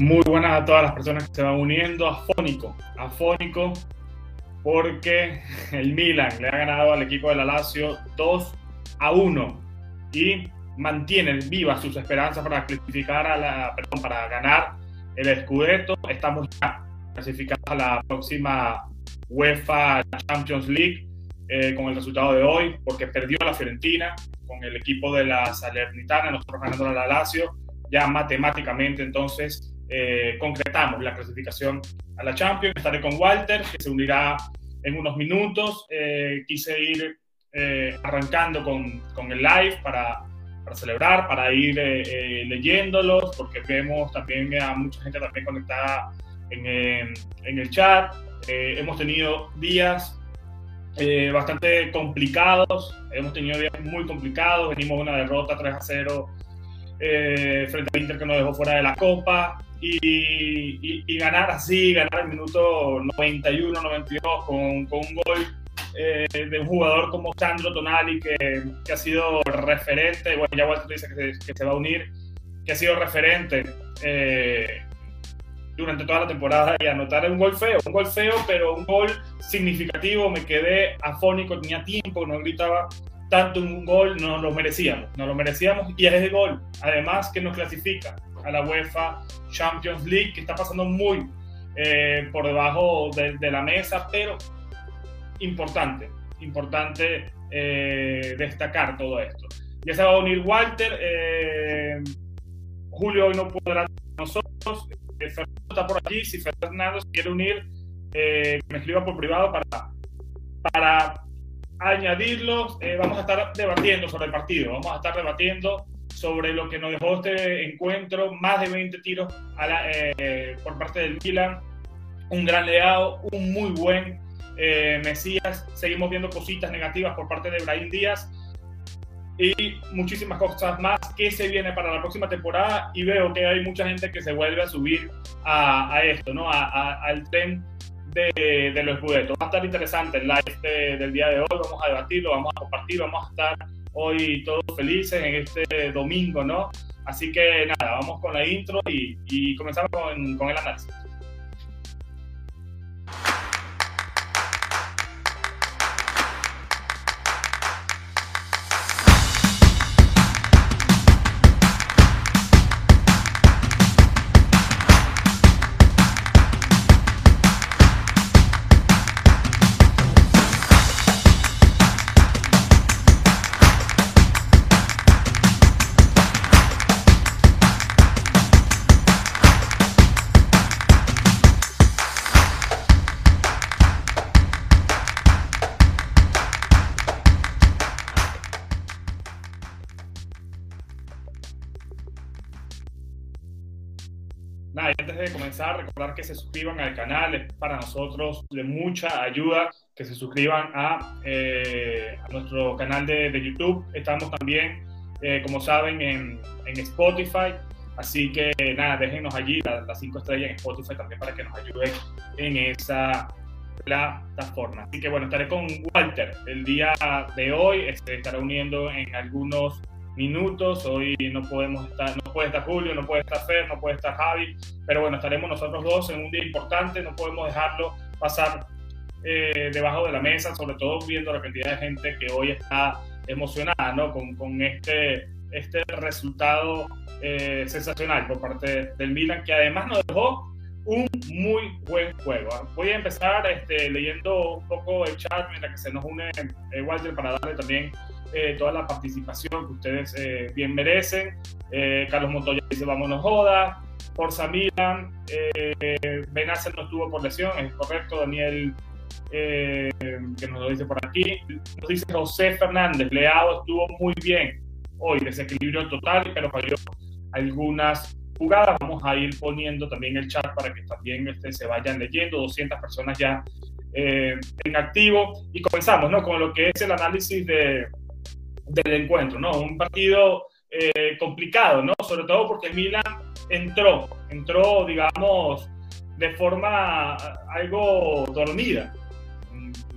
Muy buenas a todas las personas que se van uniendo. Afónico, afónico, porque el Milan le ha ganado al equipo de la Lazio 2 a 1 y mantiene vivas sus esperanzas para clasificar a la, perdón, para ganar el Scudetto. Estamos ya clasificados a la próxima UEFA Champions League eh, con el resultado de hoy, porque perdió la Fiorentina con el equipo de la Salernitana, nosotros ganando a la Lazio, ya matemáticamente entonces eh, concretamos la clasificación a la Champions. Estaré con Walter, que se unirá en unos minutos. Eh, quise ir arrancando con, con, el live para, para celebrar, para ir leyéndolos, porque vemos también a mucha gente también conectada en, en el chat. hemos tenido días eh, bastante complicados. Hemos tenido días muy complicados. Venimos una derrota 3 a 0 eh, frente al Inter que nos dejó fuera de la Copa. Y, ganar así, ganar el minuto 91, 92 con, con un gol eh, de un jugador como Sandro Tonali que, que, ha sido referente. Bueno, ya Walter dice que se, que se va a unir, que ha sido referente durante toda la temporada y anotar un gol feo, un gol feo, pero un gol significativo. Me quedé afónico, tenía tiempo, no gritaba tanto un gol, no lo merecíamos, no lo merecíamos y es el gol, además que nos clasifica a la UEFA Champions League, que está pasando muy eh, por debajo de, la mesa, pero importante, importante eh, destacar todo esto. Ya se va a unir Walter, eh, Julio hoy no podrá nosotros, Fernando está por allí. Si Fernando se quiere unir, me escriba por privado para, para añadirlo. Eh, vamos a estar debatiendo sobre el partido. Vamos a estar debatiendo sobre lo que nos dejó este encuentro. Más de 20 tiros eh, por parte del Milan. Un gran leado, un muy buen Mesías. Seguimos viendo cositas negativas por parte de Brahim Díaz y muchísimas cosas más que se viene para la próxima temporada y veo que hay mucha gente que se vuelve a subir a, esto, ¿no? A, al tren de, de, los escudetos. Va a estar interesante el live del día de hoy, vamos a debatirlo, vamos a compartir, vamos a estar hoy todos felices en este domingo, ¿no? Así que nada, vamos con la intro y, y comenzamos con, con el análisis. Recordar que se suscriban al canal, es para nosotros de mucha ayuda que se suscriban a, eh, nuestro canal de, YouTube. Estamos también, eh, como saben, en, Spotify. Así que nada, déjenos allí las cinco estrellas en Spotify también para que nos ayuden en esa plataforma. Así que bueno, estaré con Walter el día de hoy. Este, estará uniendo en algunos minutos. Hoy no podemos estar, no puede estar Julio, no puede estar Fer, no puede estar Javi, pero bueno, estaremos nosotros dos en un día importante, no podemos dejarlo pasar eh, debajo de la mesa, sobre todo viendo la cantidad de gente que hoy está emocionada ¿no? con, con este, este resultado eh, sensacional por parte del Milan, que además nos dejó un muy buen juego. Voy a empezar este, leyendo un poco el chat mientras que se nos une eh, Walter para darle también eh, toda la participación que ustedes eh, bien merecen. Eh, Carlos Montoya dice, vámonos joda. Forza Milan. Benacer no estuvo por lesión, es correcto. Daniel, que nos lo dice por aquí. Nos dice José Fernández, Leado estuvo muy bien. Hoy desequilibrio total, pero falló algunas jugadas. Vamos a ir poniendo también el chat para que también este, se vayan leyendo. 200 personas ya en activo. Y comenzamos ¿no? con lo que es el análisis de, del encuentro, ¿no? Un partido eh, complicado, ¿no? Sobre todo porque Milan entró, entró, digamos, de forma algo dormida.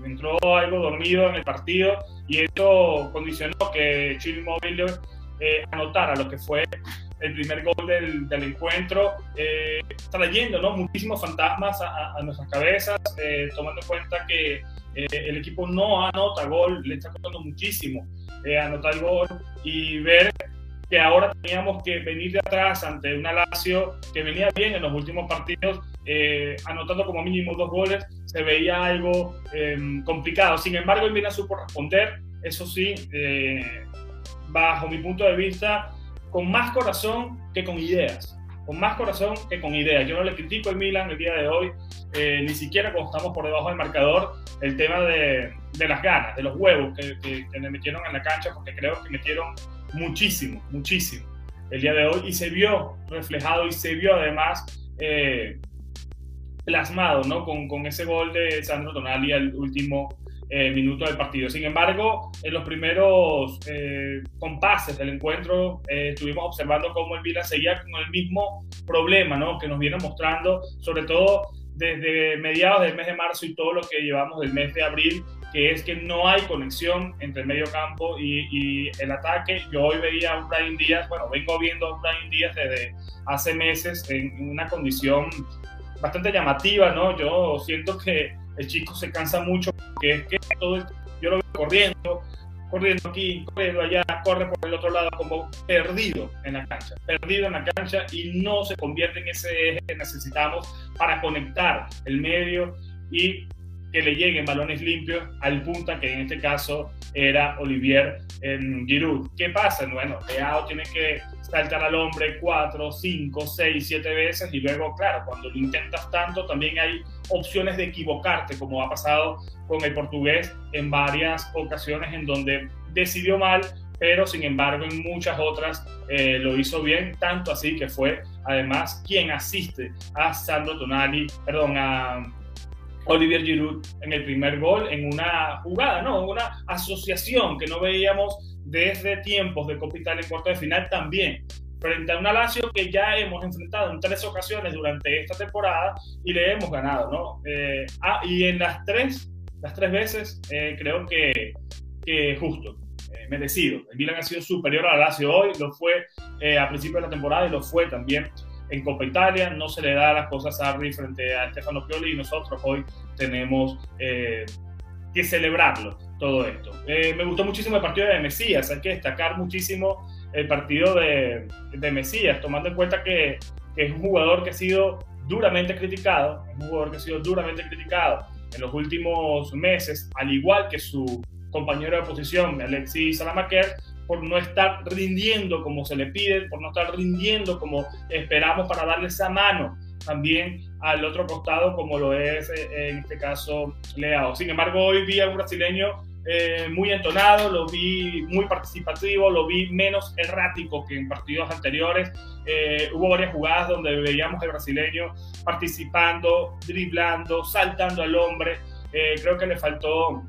Entró algo dormido en el partido y eso condicionó que Chile Móvil eh, anotar a lo que fue el primer gol del, del encuentro, eh, trayendo ¿no? muchísimos fantasmas a, a nuestras cabezas, eh, tomando en cuenta que eh, el equipo no anota gol, le está costando muchísimo anotar gol y ver que ahora teníamos que venir de atrás ante una Lazio que venía bien en los últimos partidos, anotando como mínimo dos goles, se veía algo em, complicado. Sin embargo, el Milan supo responder, eso sí, bajo mi punto de vista, con más corazón que con ideas. Con más corazón que con ideas. Yo no le critico al Milan el día de hoy, eh, ni siquiera cuando estamos por debajo del marcador, el tema de, de las ganas, de los huevos que, que, le metieron en la cancha, porque creo que metieron muchísimo, muchísimo el día de hoy y se vio reflejado y se vio además eh, plasmado ¿no? con, con, ese gol de Sandro Tonali al último eh, minutos del partido. Sin embargo, en los primeros eh, compases del encuentro eh, estuvimos observando cómo el Vila seguía con el mismo problema ¿no? que nos viene mostrando, sobre todo desde mediados del mes de marzo y todo lo que llevamos del mes de abril, que es que no hay conexión entre el medio campo y, el ataque. Yo hoy veía a Brian Díaz, bueno, vengo viendo a Brian Díaz desde hace meses en una condición bastante llamativa, ¿no? Yo siento que el chico se cansa mucho, porque es que todo el, yo lo veo corriendo, corriendo aquí, corriendo allá, corre por el otro lado, como perdido en la cancha, perdido en la cancha y no se convierte en ese eje que necesitamos para conectar el medio y que le lleguen balones limpios al punta, que en este caso era Olivier en Giroud. ¿Qué pasa? Bueno, Leao tiene que saltar al hombre cuatro, cinco, seis, siete veces y luego, claro, cuando lo intentas tanto, también hay opciones de equivocarte, como ha pasado con el portugués en varias ocasiones en donde decidió mal, pero sin embargo en muchas otras eh, lo hizo bien, tanto así que fue además quien asiste a Sandro Tonali, perdón, a Olivier Giroud en el primer gol, en una jugada, ¿no? Una asociación que no veíamos desde tiempos de Copital en cuarto de final también frente a una Lazio que ya hemos enfrentado en tres ocasiones durante esta temporada y le hemos ganado, ¿no? Eh, ah, y en las tres, las tres veces eh, creo que, que justo, eh, merecido. El Milan ha sido superior a la Lazio hoy, lo fue a principio de la temporada y lo fue también en Copa Italia, no se le da las cosas a Arri frente a Stefano Pioli y nosotros hoy tenemos eh, que celebrarlo todo esto. Eh, me gustó muchísimo el partido de Mesías, hay que destacar muchísimo el partido de, de Mesías, tomando en cuenta que, que, es un jugador que ha sido duramente criticado, un jugador que ha sido duramente criticado en los últimos meses, al igual que su compañero de oposición, Alexis Salamaker, por no estar rindiendo como se le pide, por no estar rindiendo como esperamos para darle esa mano también al otro costado como lo es eh, en este caso Leao. Sin embargo, hoy vi a un brasileño eh, muy entonado, lo vi muy participativo, lo vi menos errático que en partidos anteriores. Eh, hubo varias jugadas donde veíamos al brasileño participando, driblando, saltando al hombre. creo que le faltó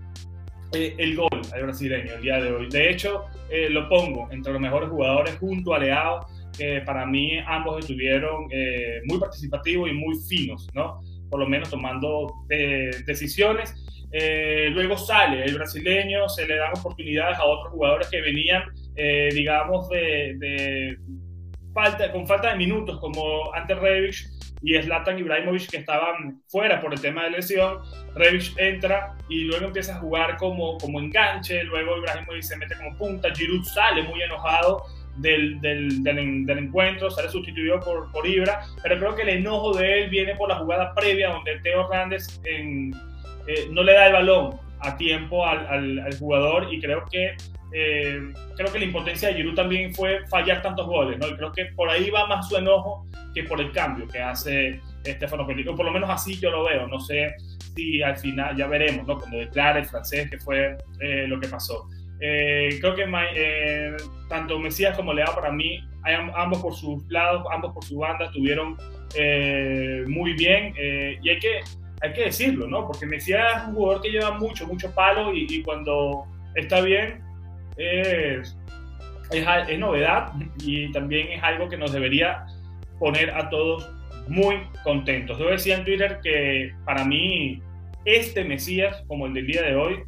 el gol al brasileño el día de hoy. De hecho, eh, lo pongo entre los mejores jugadores junto a Leao, que para mí ambos estuvieron eh, muy participativos y muy finos, ¿no? Por lo menos tomando eh, decisiones. luego sale el brasileño, se le dan oportunidades a otros jugadores que venían, digamos, de, de, falta, con falta de minutos, como ante Rebic y Zlatan Ibrahimovic que estaban fuera por el tema de lesión. Rebic entra y luego empieza a jugar como, como enganche, luego Ibrahimovic se mete como punta, Giroud sale muy enojado del, del, del, encuentro, sale sustituido por, por Ibra, pero creo que el enojo de él viene por la jugada previa donde Teo Hernández eh, no le da el balón a tiempo al, al, jugador y creo que eh, creo que la impotencia de Giroud también fue fallar tantos goles, ¿no? Y creo que por ahí va más su enojo que por el cambio que hace Stefano Pellico. Por lo menos así yo lo veo. No sé si al final ya veremos, ¿no? Cuando declare el francés que fue eh, lo que pasó. Eh, creo que eh, tanto Mesías como Leao para mí, ambos por sus lados, ambos por su banda, estuvieron muy bien. y hay que, hay que decirlo, ¿no? Porque Mesías es un jugador que lleva mucho, mucho palo y, y cuando está bien es, es, es novedad y también es algo que nos debería poner a todos muy contentos. Yo decía en Twitter que para mí este Mesías, como el del día de hoy,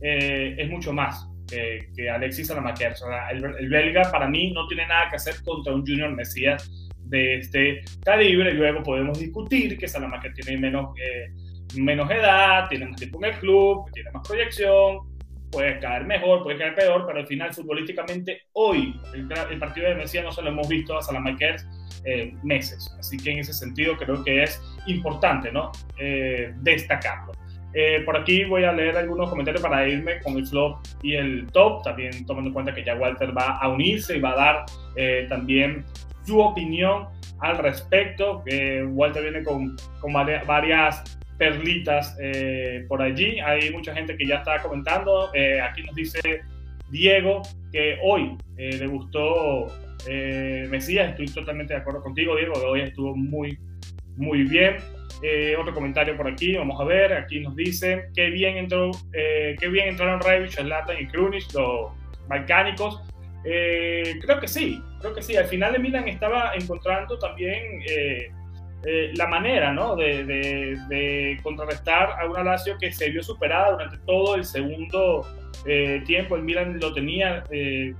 eh, es mucho más que, que Alexis Salamaquer. el, el, belga para mí no tiene nada que hacer contra un Junior Mesías de este calibre. Luego podemos discutir que Salamaquer tiene menos, eh, menos edad, tiene más tiempo en el club, tiene más proyección, puede caer mejor, puede caer peor, pero al final futbolísticamente hoy el, partido de Mesías no se lo hemos visto a Salamaquer eh, meses. Así que en ese sentido creo que es importante ¿no? Eh, destacarlo. Eh, por aquí voy a leer algunos comentarios para irme con el flop y el top, también tomando en cuenta que ya Walter va a unirse y va a dar eh, también su opinión al respecto. Walter viene con, con varias perlitas eh, por allí. Hay mucha gente que ya está comentando. aquí nos dice Diego que hoy le gustó Mesías. Estoy totalmente de acuerdo contigo, Diego, hoy estuvo muy, muy bien. Eh, otro comentario por aquí, vamos a ver, aquí nos dice que bien entró, eh, qué bien entraron Revich, Zlatan y Krunic, los balcánicos. Eh, creo que sí, creo que sí. Al final de Milan estaba encontrando también la manera ¿no? de, de, contrarrestar a una Lazio que se vio superada durante todo el segundo tiempo. El Milan lo tenía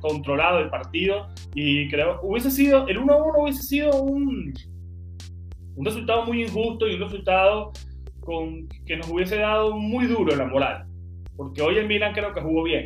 controlado el partido y creo hubiese sido, el 1-1 hubiese sido un un resultado muy injusto y un resultado con, que nos hubiese dado muy duro en la moral. Porque hoy el Milan creo que jugó bien.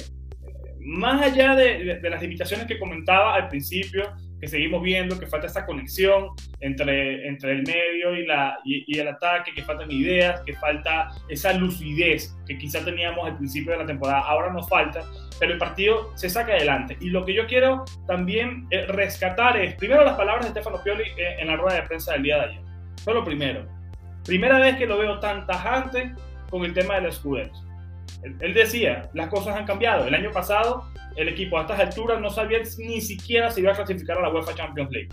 Más allá de, de, las limitaciones que comentaba al principio, que seguimos viendo, que falta esa conexión entre, entre el medio y, la, y, el ataque, que faltan ideas, que falta esa lucidez que quizá teníamos al principio de la temporada. Ahora nos falta, pero el partido se saca adelante. Y lo que yo quiero también eh, rescatar es, primero, las palabras de Stefano Pioli eh, en la rueda de prensa del día de ayer. Solo primero. Primera vez que lo veo tan tajante con el tema del Scudetto. Él, él decía, las cosas han cambiado. El año pasado el equipo a estas alturas no sabía ni siquiera si iba a clasificar a la UEFA Champions League.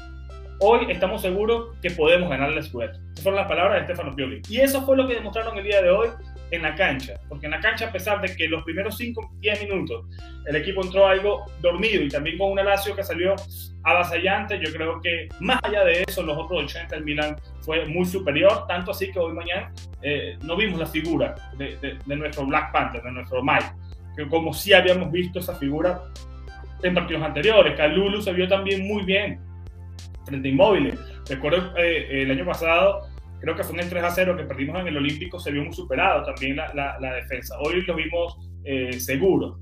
Hoy estamos seguros que podemos ganar el Scudetto. Esas fueron las palabras de Stefano Pioli. Y eso fue lo que demostraron el día de hoy en la cancha. Porque en la cancha, a pesar de que los primeros 5, 10 minutos el equipo entró algo dormido y también con una Lazio que salió avasallante, yo creo que más allá de eso, los otros 80 el Milan fue muy superior. Tanto así que hoy mañana eh, no vimos la figura de, de, nuestro Black Panther, de nuestro Mike. Que como sí habíamos visto esa figura en partidos anteriores. Calulu se vio también muy bien frente a Inmóviles. Recuerdo eh, el año pasado, creo que fue en el 3 a 0 que perdimos en el Olímpico, se vio muy superado también la, la, defensa. Hoy lo vimos eh,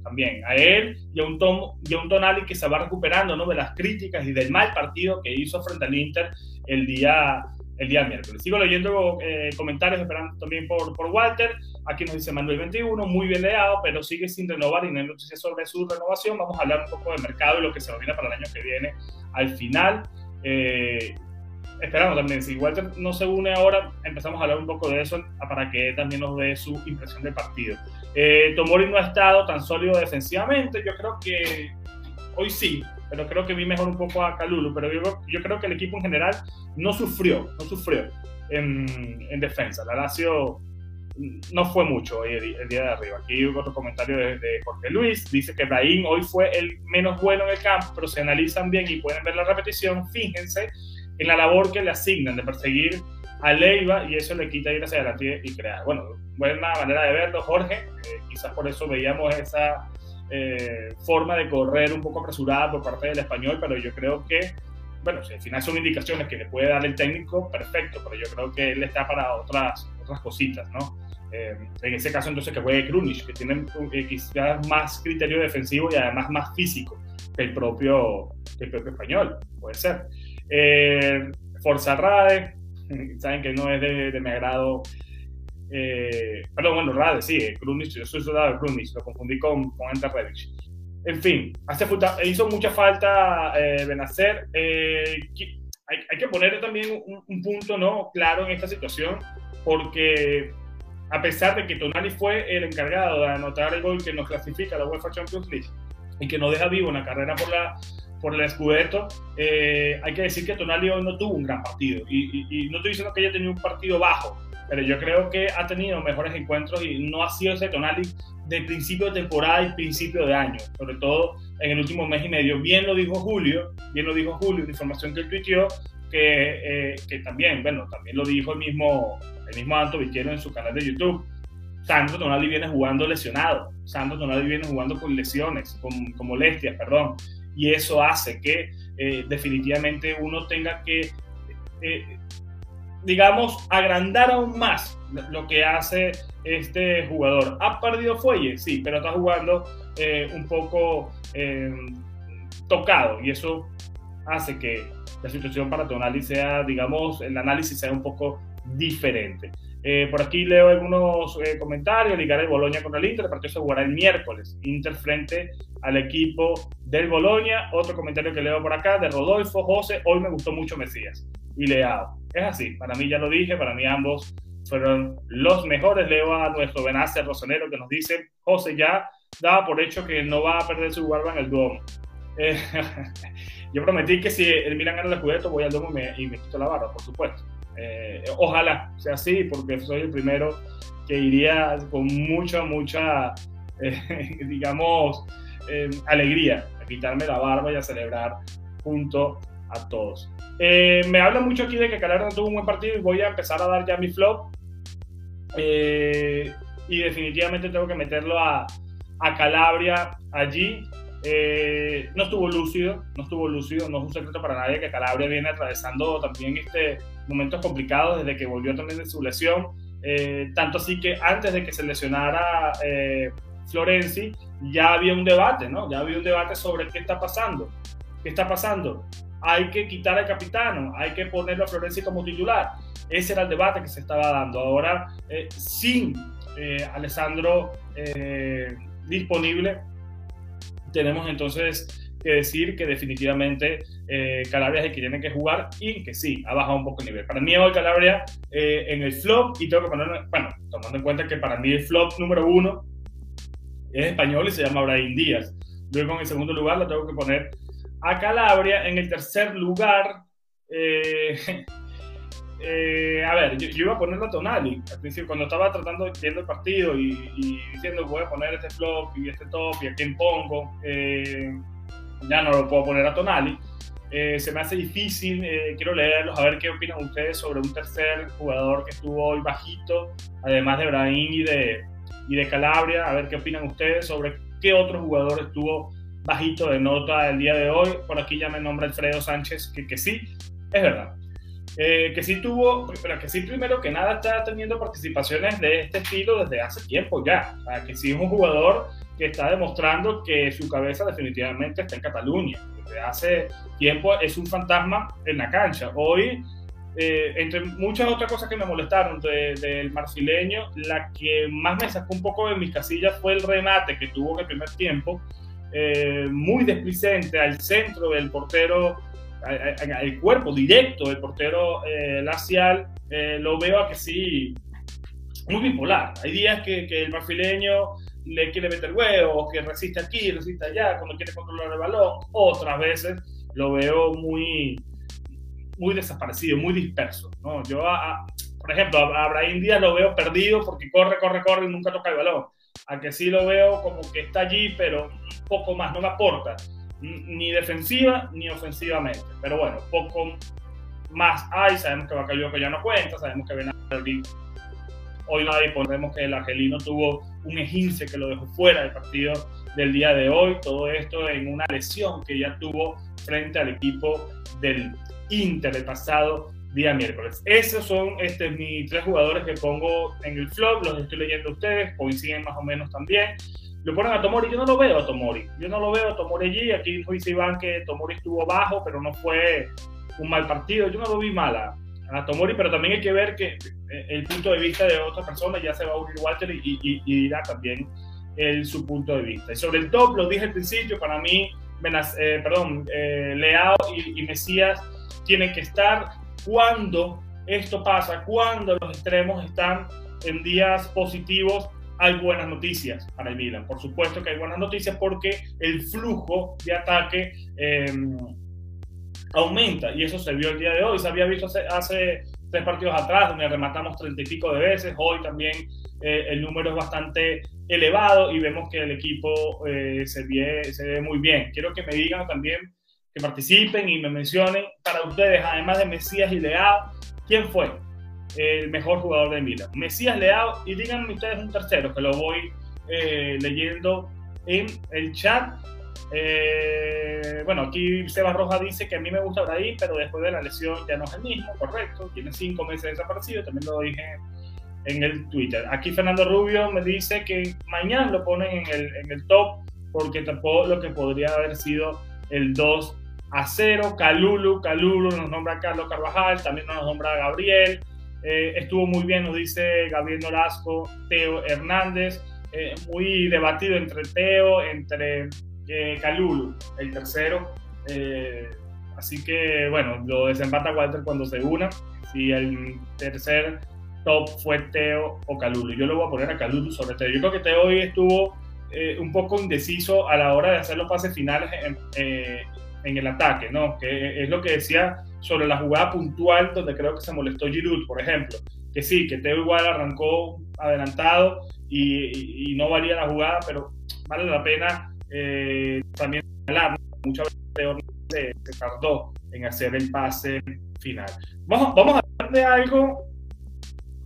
también, a él y a, un Tom, y a un Tonali que se va recuperando ¿no? de las críticas y del mal partido que hizo frente al Inter el día, el día miércoles. Sigo leyendo eh, comentarios, esperando también por, por Walter. Aquí nos dice Manuel 21, muy bien leado, pero sigue sin renovar y no hay noticias sobre su renovación. Vamos a hablar un poco del mercado y lo que se viene para el año que viene al final. Eh, esperamos también, si Walter no se une ahora, empezamos a hablar un poco de eso para que también nos dé su impresión del partido. Eh, Tomori no ha estado tan sólido defensivamente, yo creo que hoy sí, pero creo que vi mejor un poco a Calulu, pero yo, yo creo que el equipo en general no sufrió, no sufrió en, en defensa. La Lazio no fue mucho hoy el, día de arriba. Aquí hubo otro comentario de, Jorge Luis, dice que Brahim hoy fue el menos bueno en el campo, pero se analizan bien y pueden ver la repetición, fíjense en la labor que le asignan de perseguir a Leiva y eso le quita ir hacia adelante y crear. Bueno, buena manera de verlo, Jorge, eh, quizás por eso veíamos esa eh, forma de correr un poco apresurada por parte del español, pero yo creo que bueno, si al final son indicaciones que le puede dar el técnico, perfecto, pero yo creo que él está para otras, otras cositas, ¿no? Eh, en ese caso, entonces, que juegue Krunic, que tiene eh, quizás más criterio defensivo y además más físico que el propio, el propio español, puede ser. Eh, Forza Rade, saben que no es de, mi agrado. Eh, perdón, bueno, Rade, sí, Krunic, yo soy soldado de Krunic, lo confundí con, con Enter En fin, hace hizo mucha falta eh, Benacer. Eh, hay, hay, que poner también un, un punto ¿no? claro en esta situación, porque a pesar de que Tonali fue el encargado de anotar el gol que nos clasifica a la UEFA Champions League y que nos deja vivo una carrera por la por el Scudetto, eh, hay que decir que Tonali hoy no tuvo un gran partido y, no estoy diciendo que haya tenido un partido bajo, pero yo creo que ha tenido mejores encuentros y no ha sido ese Tonali de principio de temporada y principio de año, sobre todo en el último mes y medio. Bien lo dijo Julio, bien lo dijo Julio, la información que él tuiteó, que, eh, que también, bueno, también lo dijo el mismo el mismo Anto Viquero en su canal de YouTube. Sandro Tonali viene jugando lesionado, Sandro Tonali viene jugando con lesiones, con, con molestias, perdón, y eso hace que eh, definitivamente uno tenga que, eh, digamos, agrandar aún más lo que hace este jugador. ¿Ha perdido fuelle? Sí, pero está jugando eh, un poco tocado y eso hace que la situación para Tonali sea, digamos, el análisis sea un poco diferente. Por aquí leo algunos comentarios. Ligar el Boloña contra el Inter. El partido se jugará el miércoles. Inter frente al equipo del Boloña. Otro comentario que leo por acá de Rodolfo José. Hoy me gustó mucho Mesías y Leao. Es así. Para mí ya lo dije. Para mí ambos fueron los mejores. Leo a nuestro Benacer Rosonero que nos dice: José ya daba por hecho que no va a perder su guarda en el Duomo. Eh, yo prometí que si el Milan gana el Scudetto voy al Duomo y me, y me quito la barba, por supuesto. Eh, ojalá sea así, porque soy el primero que iría con mucha, mucha, eh, digamos, eh, alegría a quitarme la barba y a celebrar junto a todos. me habla mucho aquí de que Calabria no tuvo un buen partido y voy a empezar a dar ya mi flop. y definitivamente tengo que meterlo a, a Calabria allí. no estuvo lúcido, no estuvo lúcido, no es un secreto para nadie que Calabria viene atravesando también este, momentos complicados desde que volvió también de su lesión. Eh, tanto así que antes de que se lesionara eh, Florenzi, ya había un debate, ¿no? Ya había un debate sobre qué está pasando. ¿Qué está pasando? Hay que quitar al capitano, hay que ponerlo a Florenzi como titular. Ese era el debate que se estaba dando. Ahora, eh, sin Alessandro disponible, tenemos entonces que decir que definitivamente eh, Calabria es el que tiene que jugar y que sí, ha bajado un poco el nivel. Para mí hoy Calabria eh, en el flop, y tengo que poner, bueno, tomando en cuenta que para mí el flop número uno es español y se llama Brahim Díaz. Luego en el segundo lugar lo tengo que poner a Calabria. En el tercer lugar, eh, eh, a ver, yo, iba a ponerlo a Tonali al principio, cuando estaba tratando viendo el partido y, y, diciendo voy a poner este flop y este top y a quién pongo ya no lo puedo poner a Tonali. Eh, se me hace difícil, eh, quiero leerlos, a ver qué opinan ustedes sobre un tercer jugador que estuvo hoy bajito, además de Brahim y de, y de Calabria, a ver qué opinan ustedes sobre qué otro jugador estuvo bajito de nota el día de hoy. Por aquí ya me nombra Alfredo Sánchez, que, que sí, es verdad. Eh, que sí tuvo, pero que sí primero que nada está teniendo participaciones de este estilo desde hace tiempo ya. O sea, que sí es un jugador que está demostrando que su cabeza definitivamente está en Cataluña. Desde hace tiempo es un fantasma en la cancha. Hoy, eh, entre muchas otras cosas que me molestaron del marfileño, la que más me sacó un poco de mis casillas fue el remate que tuvo en el primer tiempo, eh, muy desplicente al centro del portero, al cuerpo directo del portero eh, Lacial. Eh, lo veo a que sí, muy bipolar. Hay días que, que el marfileño le quiere meter huevos, que resiste aquí, resiste allá, cuando quiere controlar el balón. Otras veces lo veo muy, muy desaparecido, muy disperso. ¿no? Yo, por ejemplo, a Abraham Díaz lo veo perdido porque corre, corre, corre y nunca toca el balón. A que sí lo veo como que está allí, pero poco más, no me aporta ni defensiva ni ofensivamente. Pero bueno, poco más hay. Sabemos que Bakayoko ya no cuenta, sabemos que Benaldi hoy no hay, ponemos que el argelino tuvo un ejince que lo dejó fuera del partido del día de hoy, todo esto en una lesión que ya tuvo frente al equipo del Inter el pasado día miércoles. Esos son este, mis tres jugadores que pongo en el flop, los estoy leyendo ustedes, coinciden más o menos también. Lo ponen a Tomori, yo no lo veo a Tomori, yo no lo veo a Tomori allí, aquí dice Iván que Tomori estuvo bajo, pero no fue un mal partido, yo no lo vi mala a Tomori, pero también hay que ver que eh, el punto de vista de otra persona ya se va a unir Walter y, y, dirá también el, su punto de vista. Y sobre el top, lo dije al principio, para mí, eh, perdón, eh, Leao y, y, Mesías tienen que estar cuando esto pasa, cuando los extremos están en días positivos. Hay buenas noticias para el Milan. Por supuesto que hay buenas noticias porque el flujo de ataque aumenta y eso se vio el día de hoy. Se había visto hace, tres partidos atrás donde rematamos treinta y pico de veces. Hoy también eh, el número es bastante elevado y vemos que el equipo eh, se ve muy bien. Quiero que me digan también participen y me mencionen para ustedes, además de Mesías y Leao, ¿quién fue el mejor jugador de Milan. Mesías Leao y díganme ustedes un tercero que lo voy eh, leyendo en el chat. Eh, bueno, aquí Seba Roja dice que a mí me gusta Brahim, pero después de la lesión ya no es el mismo, correcto. Tiene cinco meses desaparecido, también lo dije en el Twitter. Aquí Fernando Rubio me dice que mañana lo ponen en el, en el top porque tampoco lo que podría haber sido el 2 a 0. Calulu, Calulu nos nombra Carlos Carvajal, también nos nombra Gabriel. Eh, estuvo muy bien, nos dice Gabriel Nolasco, Teo Hernández. Eh, muy debatido entre Teo, entre eh, Calulu, el tercero. así que bueno, lo desempata Walter cuando se una. Si el tercer top fue Teo o Calulu. Yo lo voy a poner a Calulu sobre Teo. Yo creo que Teo hoy estuvo un poco indeciso a la hora de hacer los pases finales en, en el ataque, ¿no? Que es lo que decía sobre la jugada puntual donde creo que se molestó Giroud, por ejemplo. Que sí, que Teo igual arrancó adelantado y, no valía la jugada, pero vale la pena eh, también hablar. Muchas veces Teo se, tardó en hacer el pase final. Vamos, vamos a hablar de algo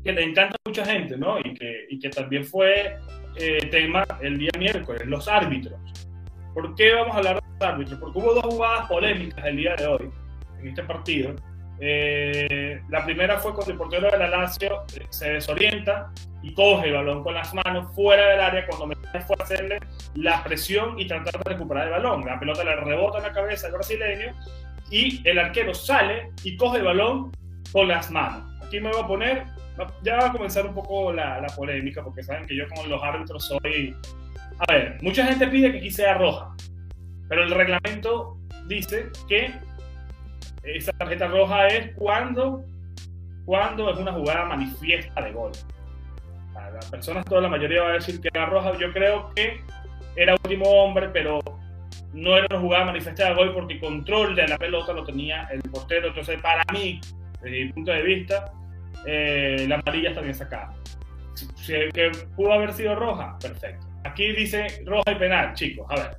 que le encanta a mucha gente, ¿no? Y que, y que también fue eh, tema el día miércoles, los árbitros. ¿Por qué vamos a hablar de árbitros? Porque hubo dos jugadas polémicas el día de hoy en este partido. Eh, la primera fue cuando el portero de la Lazio eh, se desorienta y coge el balón con las manos fuera del área cuando me fue a hacerle la presión y tratar de recuperar el balón. La pelota le rebota en la cabeza al brasileño y el arquero sale y coge el balón con las manos. Aquí me voy a poner, ya va a comenzar un poco la, la polémica porque saben que yo con los árbitros soy... A ver, mucha gente pide que aquí sea roja, pero el reglamento dice que esa tarjeta roja es cuando, cuando es una jugada manifiesta de gol. Las personas, toda la mayoría va a decir que era roja. Yo creo que era último hombre, pero no era una jugada manifiesta de gol porque control de la pelota lo tenía el portero. Entonces, para mí, desde mi punto de vista, eh, la amarilla está bien sacada. Si, que pudo haber sido roja, perfecto. Aquí dice roja y penal, chicos. A ver,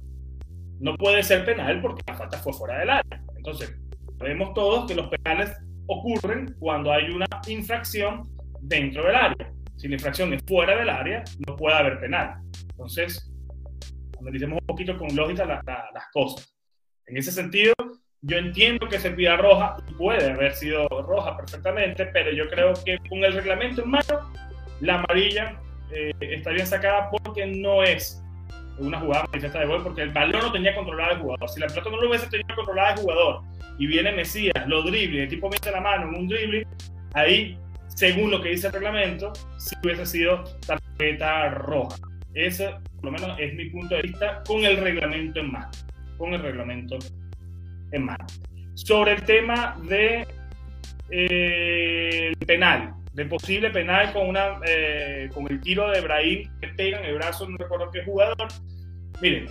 no puede ser penal porque la falta fue fuera del área. Entonces, Sabemos todos que los penales ocurren cuando hay una infracción dentro del área. Si la infracción es fuera del área, no puede haber penal. Entonces, analicemos un poquito con lógica las cosas. En ese sentido, yo entiendo que se pida roja, puede haber sido roja perfectamente, pero yo creo que con el reglamento en mano, la amarilla eh, está bien sacada porque no es una jugada manifiesta de gol, porque el balón no tenía controlado el jugador. Si la pelota no lo hubiese tenido controlado el jugador y viene Mesías, lo drible, el tipo mete la mano en un drible, ahí, según lo que dice el reglamento, si hubiese sido tarjeta roja. Ese, por lo menos, es mi punto de vista con el reglamento en mano. Con el reglamento en mano. Sobre el tema de eh, penal, de posible penal con, una, eh, con el tiro de Brahim que pega en el brazo, no recuerdo qué jugador. Miren,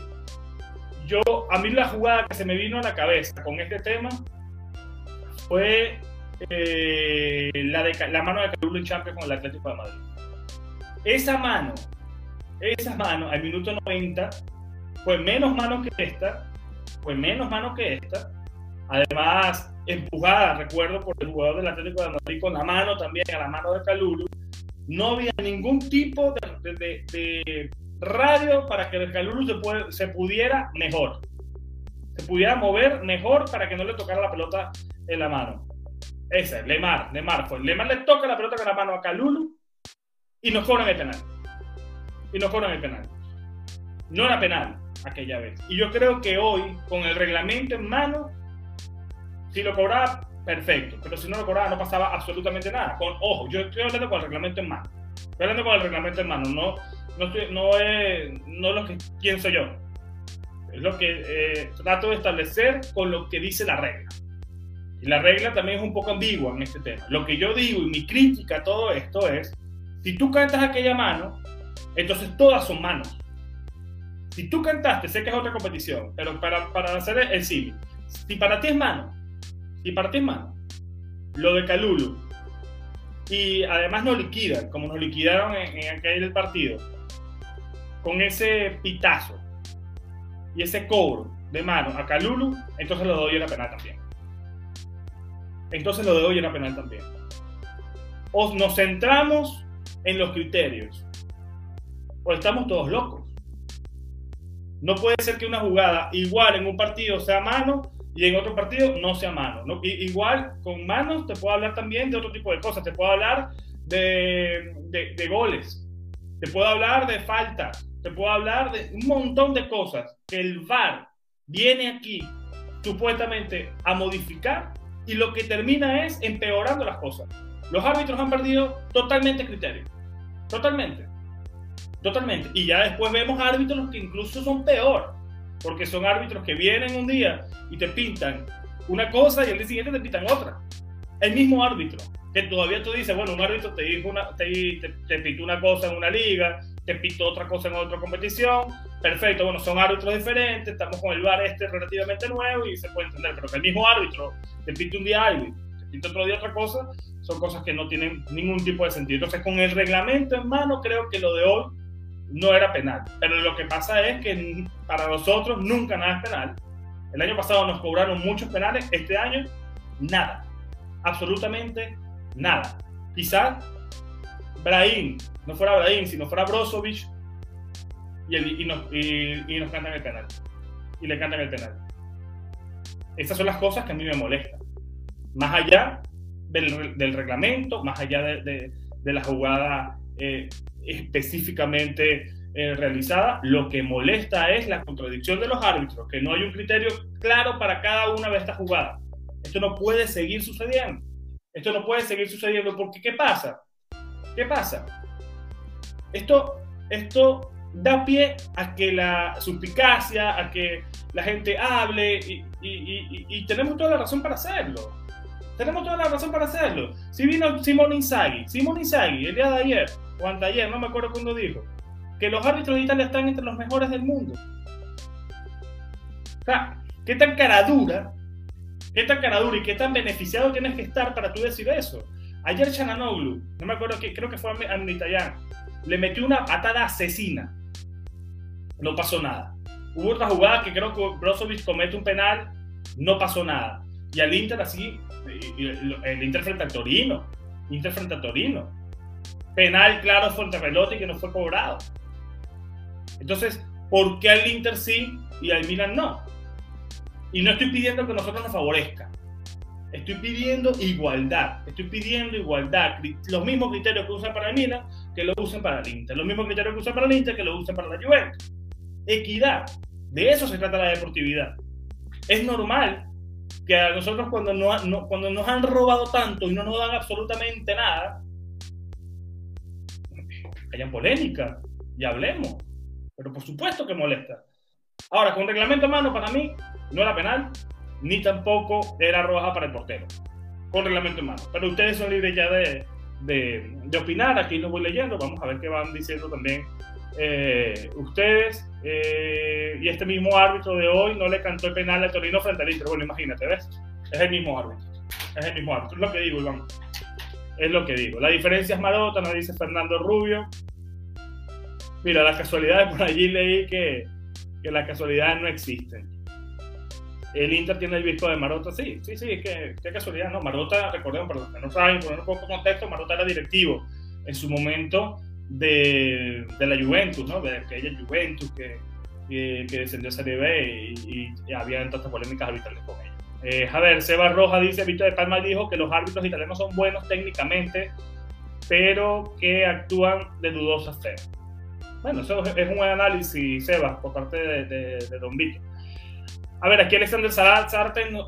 yo, a mí la jugada que se me vino a la cabeza con este tema fue eh, la, de, la mano de Carulo en Champions con el Atlético de Madrid. Esa mano, esa mano al minuto 90 fue menos mano que esta, fue menos mano que esta. Además, empujada, recuerdo, por el jugador del Atlético de Madrid con la mano también, a la mano de Calulu. No había ningún tipo de radio para que el Calulu se, se pudiera mejor. Se pudiera mover mejor para que no le tocara la pelota en la mano. Ese, Lemar, Lemar fue. Lemar le toca la pelota con la mano a Calulu y nos cobran el penal. Y nos cobran el penal. No era penal aquella vez. Y yo creo que hoy, con el reglamento en mano, si lo cobraba, perfecto. Pero si no lo cobraba, no pasaba absolutamente nada. Con, ojo, yo estoy hablando con el reglamento en mano. Estoy hablando con el reglamento en mano, no no, es no lo que pienso yo. Es lo que eh, trato de establecer con lo que dice la regla. Y la regla también es un poco ambigua en este tema. Lo que yo digo y mi crítica a todo esto es, si tú cantas aquella mano, entonces todas son manos. Si tú cantaste, sé que es otra competición, pero para, para hacer el civil, si para ti es mano, si para ti es mano, lo de Calulu, y además nos liquidan, como nos liquidaron en, en aquel partido, con ese pitazo y ese cobro de mano a Calulu, entonces lo doy en la penal también. Entonces lo doy en la penal también. o nos centramos en los criterios, o estamos todos locos. No puede ser que una jugada igual en un partido sea mano y en otro partido no sea mano. ¿no? igual con manos te puedo hablar también de otro tipo de cosas. Te puedo hablar de, de, goles, te puedo hablar de faltas, te puedo hablar de un montón de cosas que el VAR viene aquí supuestamente a modificar y lo que termina es empeorando las cosas. Los árbitros han perdido totalmente criterio. Totalmente. Totalmente. Y ya después vemos árbitros que incluso son peor. Porque son árbitros que vienen un día y te pintan una cosa y el día siguiente te pintan otra. El mismo árbitro. Que todavía tú dices, bueno, un árbitro te dijo una, te, te, pintó una cosa en una liga, te pintó otra cosa en otra competición. Perfecto, bueno, son árbitros diferentes, estamos con el VAR este relativamente nuevo y se puede entender. Pero que el mismo árbitro te pinta un día algo te pinta otro día otra cosa, son cosas que no tienen ningún tipo de sentido. Entonces, con el reglamento en mano, creo que lo de hoy no era penal. Pero lo que pasa es que para nosotros nunca nada es penal. El año pasado nos cobraron muchos penales, este año nada. Absolutamente nada. Quizás Brahim, no fuera Brahim, sino fuera Brozovic y, nos, cantan el penal. Y le cantan el penal. Estas son las cosas que a mí me molestan. Más allá del, reglamento, más allá de, la jugada eh, específicamente eh, realizada. Lo que molesta es la contradicción de los árbitros, que no hay un criterio claro para cada una de estas jugadas. Esto no puede seguir sucediendo. Esto no puede seguir sucediendo porque ¿qué pasa? ¿Qué pasa? Esto, esto da pie a que la suspicacia, a que la gente hable y, y tenemos toda la razón para hacerlo. Tenemos toda la razón para hacerlo. Si vino Simón Inzaghi, Simón Inzaghi el día de ayer, o ayer, no me acuerdo cuándo dijo, que los árbitros de Italia están entre los mejores del mundo. O sea, ¿qué tan cara dura, qué tan cara dura y qué tan beneficiado tienes que estar para tú decir eso? Ayer Chananoglu, no me acuerdo que creo que fue a Mitayán, le metió una patada asesina. No pasó nada. Hubo otra jugada que creo que Brozovic comete un penal, no pasó nada. Y al Inter así, el Inter frente a Torino, Inter frente a Torino penal claro frente a Pelotti que no fue cobrado. Entonces, ¿por qué al Inter sí y al Milan no? Y no estoy pidiendo que nosotros nos favorezca. Estoy pidiendo igualdad. Estoy pidiendo igualdad. Los mismos criterios que usan para el Milan, que lo usen para el Inter. Los mismos criterios que usan para el Inter, que lo usen para la Juventus. Equidad. De eso se trata la deportividad. Es normal que a nosotros cuando, no, cuando nos han robado tanto y no nos dan absolutamente nada, hayan polémica y hablemos. Pero por supuesto que molesta. Ahora, con reglamento a mano, para mí, no era penal, ni tampoco era roja para el portero. Con reglamento en mano. Pero ustedes son libres ya de, de, opinar. Aquí lo voy leyendo. Vamos a ver qué van diciendo también eh, ustedes. Eh, y este mismo árbitro de hoy no le cantó el penal al Torino frente al Inter. Bueno, imagínate, ¿ves? Es el mismo árbitro. Es el mismo árbitro. Es lo que digo, Iván. Es lo que digo. La diferencia es marota, nos dice Fernando Rubio. Mira, las casualidades por allí leí que, que las casualidades no existen. El Inter tiene el disco de Marota, sí, sí, sí, es que qué casualidad, ¿no? Marota, recordemos, para los que no saben, poner un poco de contexto, Marota era directivo en su momento de, de la Juventus, ¿no? De aquella Juventus que, que, descendió a Serie B y, había tantas polémicas arbitrales con ella. Eh, a ver, Seba Roja dice, Víctor de Palma dijo que los árbitros italianos son buenos técnicamente, pero que actúan de dudosa fe. Bueno, eso es un buen análisis, Seba, por parte de, Don Vito. A ver, aquí Alexander Zarate,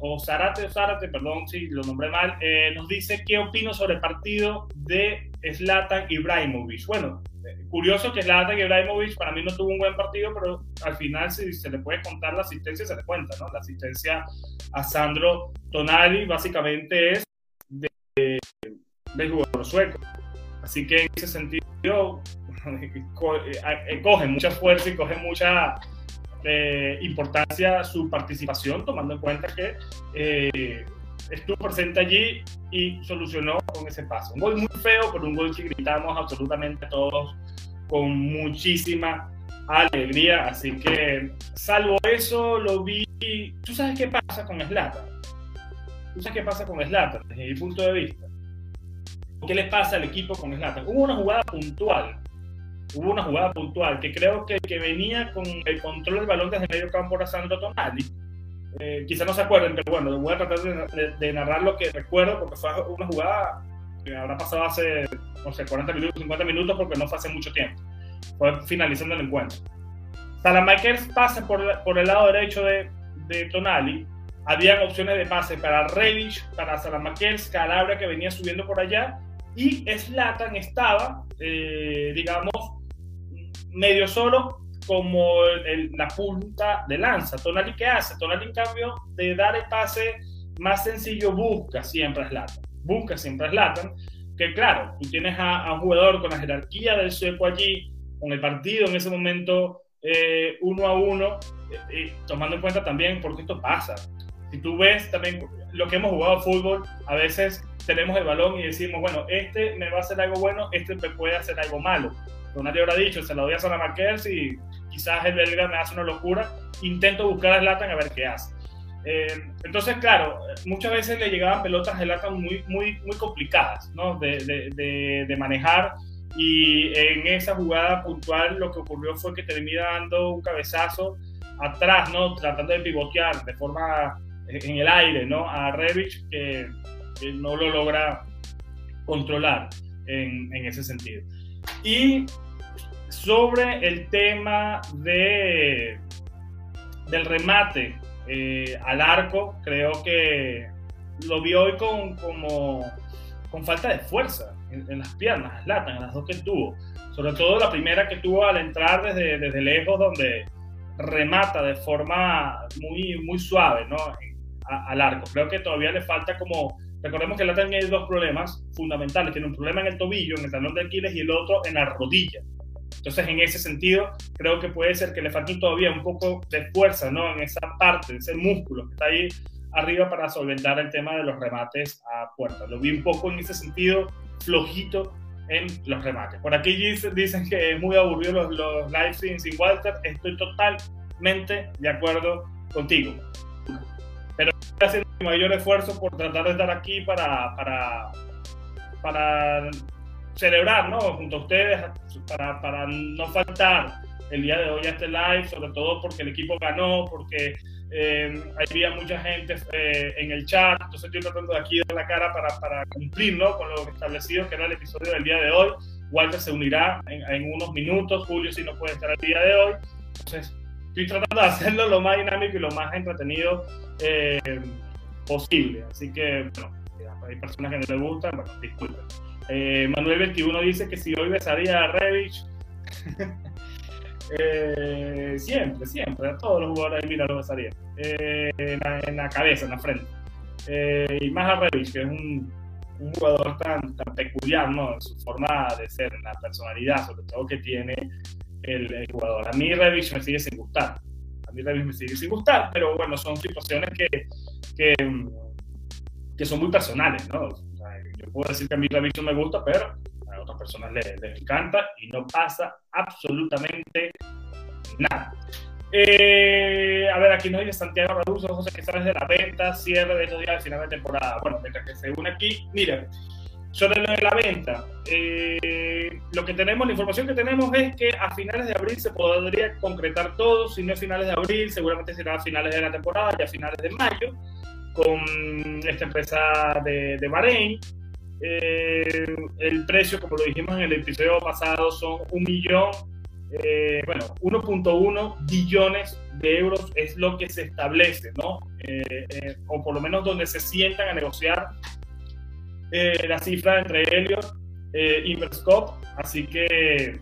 o Zarate, Zarate, perdón si lo nombré mal, eh, nos dice qué opino sobre el partido de Zlatan Ibrahimovic. Bueno, curioso que Zlatan Ibrahimovic para mí no tuvo un buen partido, pero al final si se le puede contar la asistencia, se le cuenta, ¿no? La asistencia a Sandro Tonali básicamente es de, del jugador sueco. Así que en ese sentido eh, coge mucha fuerza y coge mucha eh, importancia su participación, tomando en cuenta que eh, estuvo presente allí y solucionó con ese paso. Un gol muy feo, pero un gol que gritamos absolutamente todos con muchísima alegría. Así que, salvo eso, lo vi. ¿Tú sabes qué pasa con Slata? ¿Tú sabes qué pasa con Slata desde mi punto de vista? ¿Qué le pasa al equipo con Zlatan? Hubo una jugada puntual, hubo una jugada puntual que creo que que venía con el control del balón desde medio campo era Sandro Tonali. Eh, quizá no se acuerden, pero bueno, voy a tratar de, narrar lo que recuerdo porque fue una jugada que habrá pasado hace, no sé, 40 minutos, 50 minutos porque no fue hace mucho tiempo. Fue finalizando el encuentro. Salamakers pasa por, por el lado derecho de, de Tonali. Habían opciones de pase para Revich, para Salamakers, Calabria que venía subiendo por allá. Y Slatan estaba, eh, digamos, medio solo como la punta de lanza. Tonali, ¿qué hace? Tonali, en cambio, de dar el pase más sencillo, busca siempre a Slatan. Busca siempre a Slatan. Que claro, tú tienes a, un jugador con la jerarquía del sueco allí, con el partido en ese momento eh, uno a uno, eh, tomando en cuenta también porque esto pasa. Si tú ves también lo que hemos jugado fútbol, a veces tenemos el balón y decimos, bueno, este me va a hacer algo bueno, este me puede hacer algo malo. Nadie habrá dicho, se lo doy a Salamakers y quizás el belga me hace una locura, intento buscar a Zlatan a ver qué hace. Eh, entonces, claro, muchas veces le llegaban pelotas a Zlatan muy, muy, muy complicadas ¿no? de, de, de, manejar y en esa jugada puntual lo que ocurrió fue que termina dando un cabezazo atrás, ¿no? tratando de pivotear de forma en el aire ¿no? a Revich que, no lo logra controlar en ese sentido. Y sobre el tema de, del remate eh, al arco, creo que lo vi hoy con, como, con falta de fuerza en, las piernas, Latan, en las dos que tuvo. Sobre todo la primera que tuvo al entrar desde, desde lejos, donde remata de forma muy, muy suave ¿no? al arco. Creo que todavía le falta como... Recordemos que Latan tiene dos problemas fundamentales. Tiene un problema en el tobillo, en el talón de Aquiles, y el otro en la rodilla. Entonces, en ese sentido, creo que puede ser que le falte todavía un poco de fuerza, ¿no? En esa parte, ese músculo que está ahí arriba para solventar el tema de los remates a puerta. Lo vi un poco en ese sentido flojito en los remates. Por aquí dicen que es muy aburrido los, los live sin, sin Walter. Estoy totalmente de acuerdo contigo. Estoy haciendo mi mayor esfuerzo por tratar de estar aquí para, para, para celebrar, ¿no? Junto a ustedes para, para no faltar el día de hoy a este live, sobre todo porque el equipo ganó, porque eh, había mucha gente eh, en el chat, entonces estoy tratando de aquí dar la cara para, para cumplir ¿no? con lo establecido que era el episodio del día de hoy. Walter se unirá en, en, unos minutos, Julio si no puede estar el día de hoy. Entonces estoy tratando de hacerlo lo más dinámico y lo más entretenido eh, posible. Así que, bueno, hay personas que no les gustan, bueno, disculpen. Eh, Manuel 21 dice que si hoy besaría a Revich, eh, siempre, siempre, a todos los jugadores mira lo besaría. Eh, en, la, cabeza, en la frente. y más a Revich, que es un, jugador tan, tan peculiar, ¿no? En su forma de ser, en la personalidad, sobre todo que tiene el, jugador. A mí Revich me sigue sin gustar. A mí Revich me sigue sin gustar, pero bueno, son situaciones que, que, que son muy personales, ¿no? yo puedo decir que a mí la no me gusta, pero a otras personas les, encanta y no pasa absolutamente nada. Eh, a ver, aquí nos dice Santiago Raduso, José que sabes de la venta, cierre de estos días al final de temporada. Bueno, mientras que según aquí, miren, sobre lo de la venta, eh, lo que tenemos, la información que tenemos es que a finales de abril se podría concretar todo, si no a finales de abril, seguramente será a finales de la temporada y a finales de mayo, con esta empresa de, de Bahrein. Eh, el precio, como lo dijimos en el episodio pasado, son un millón, eh, bueno, 1.1 billones de euros es lo que se establece, ¿no? O por lo menos donde se sientan a negociar la cifra entre Elliot y Interscope. Así que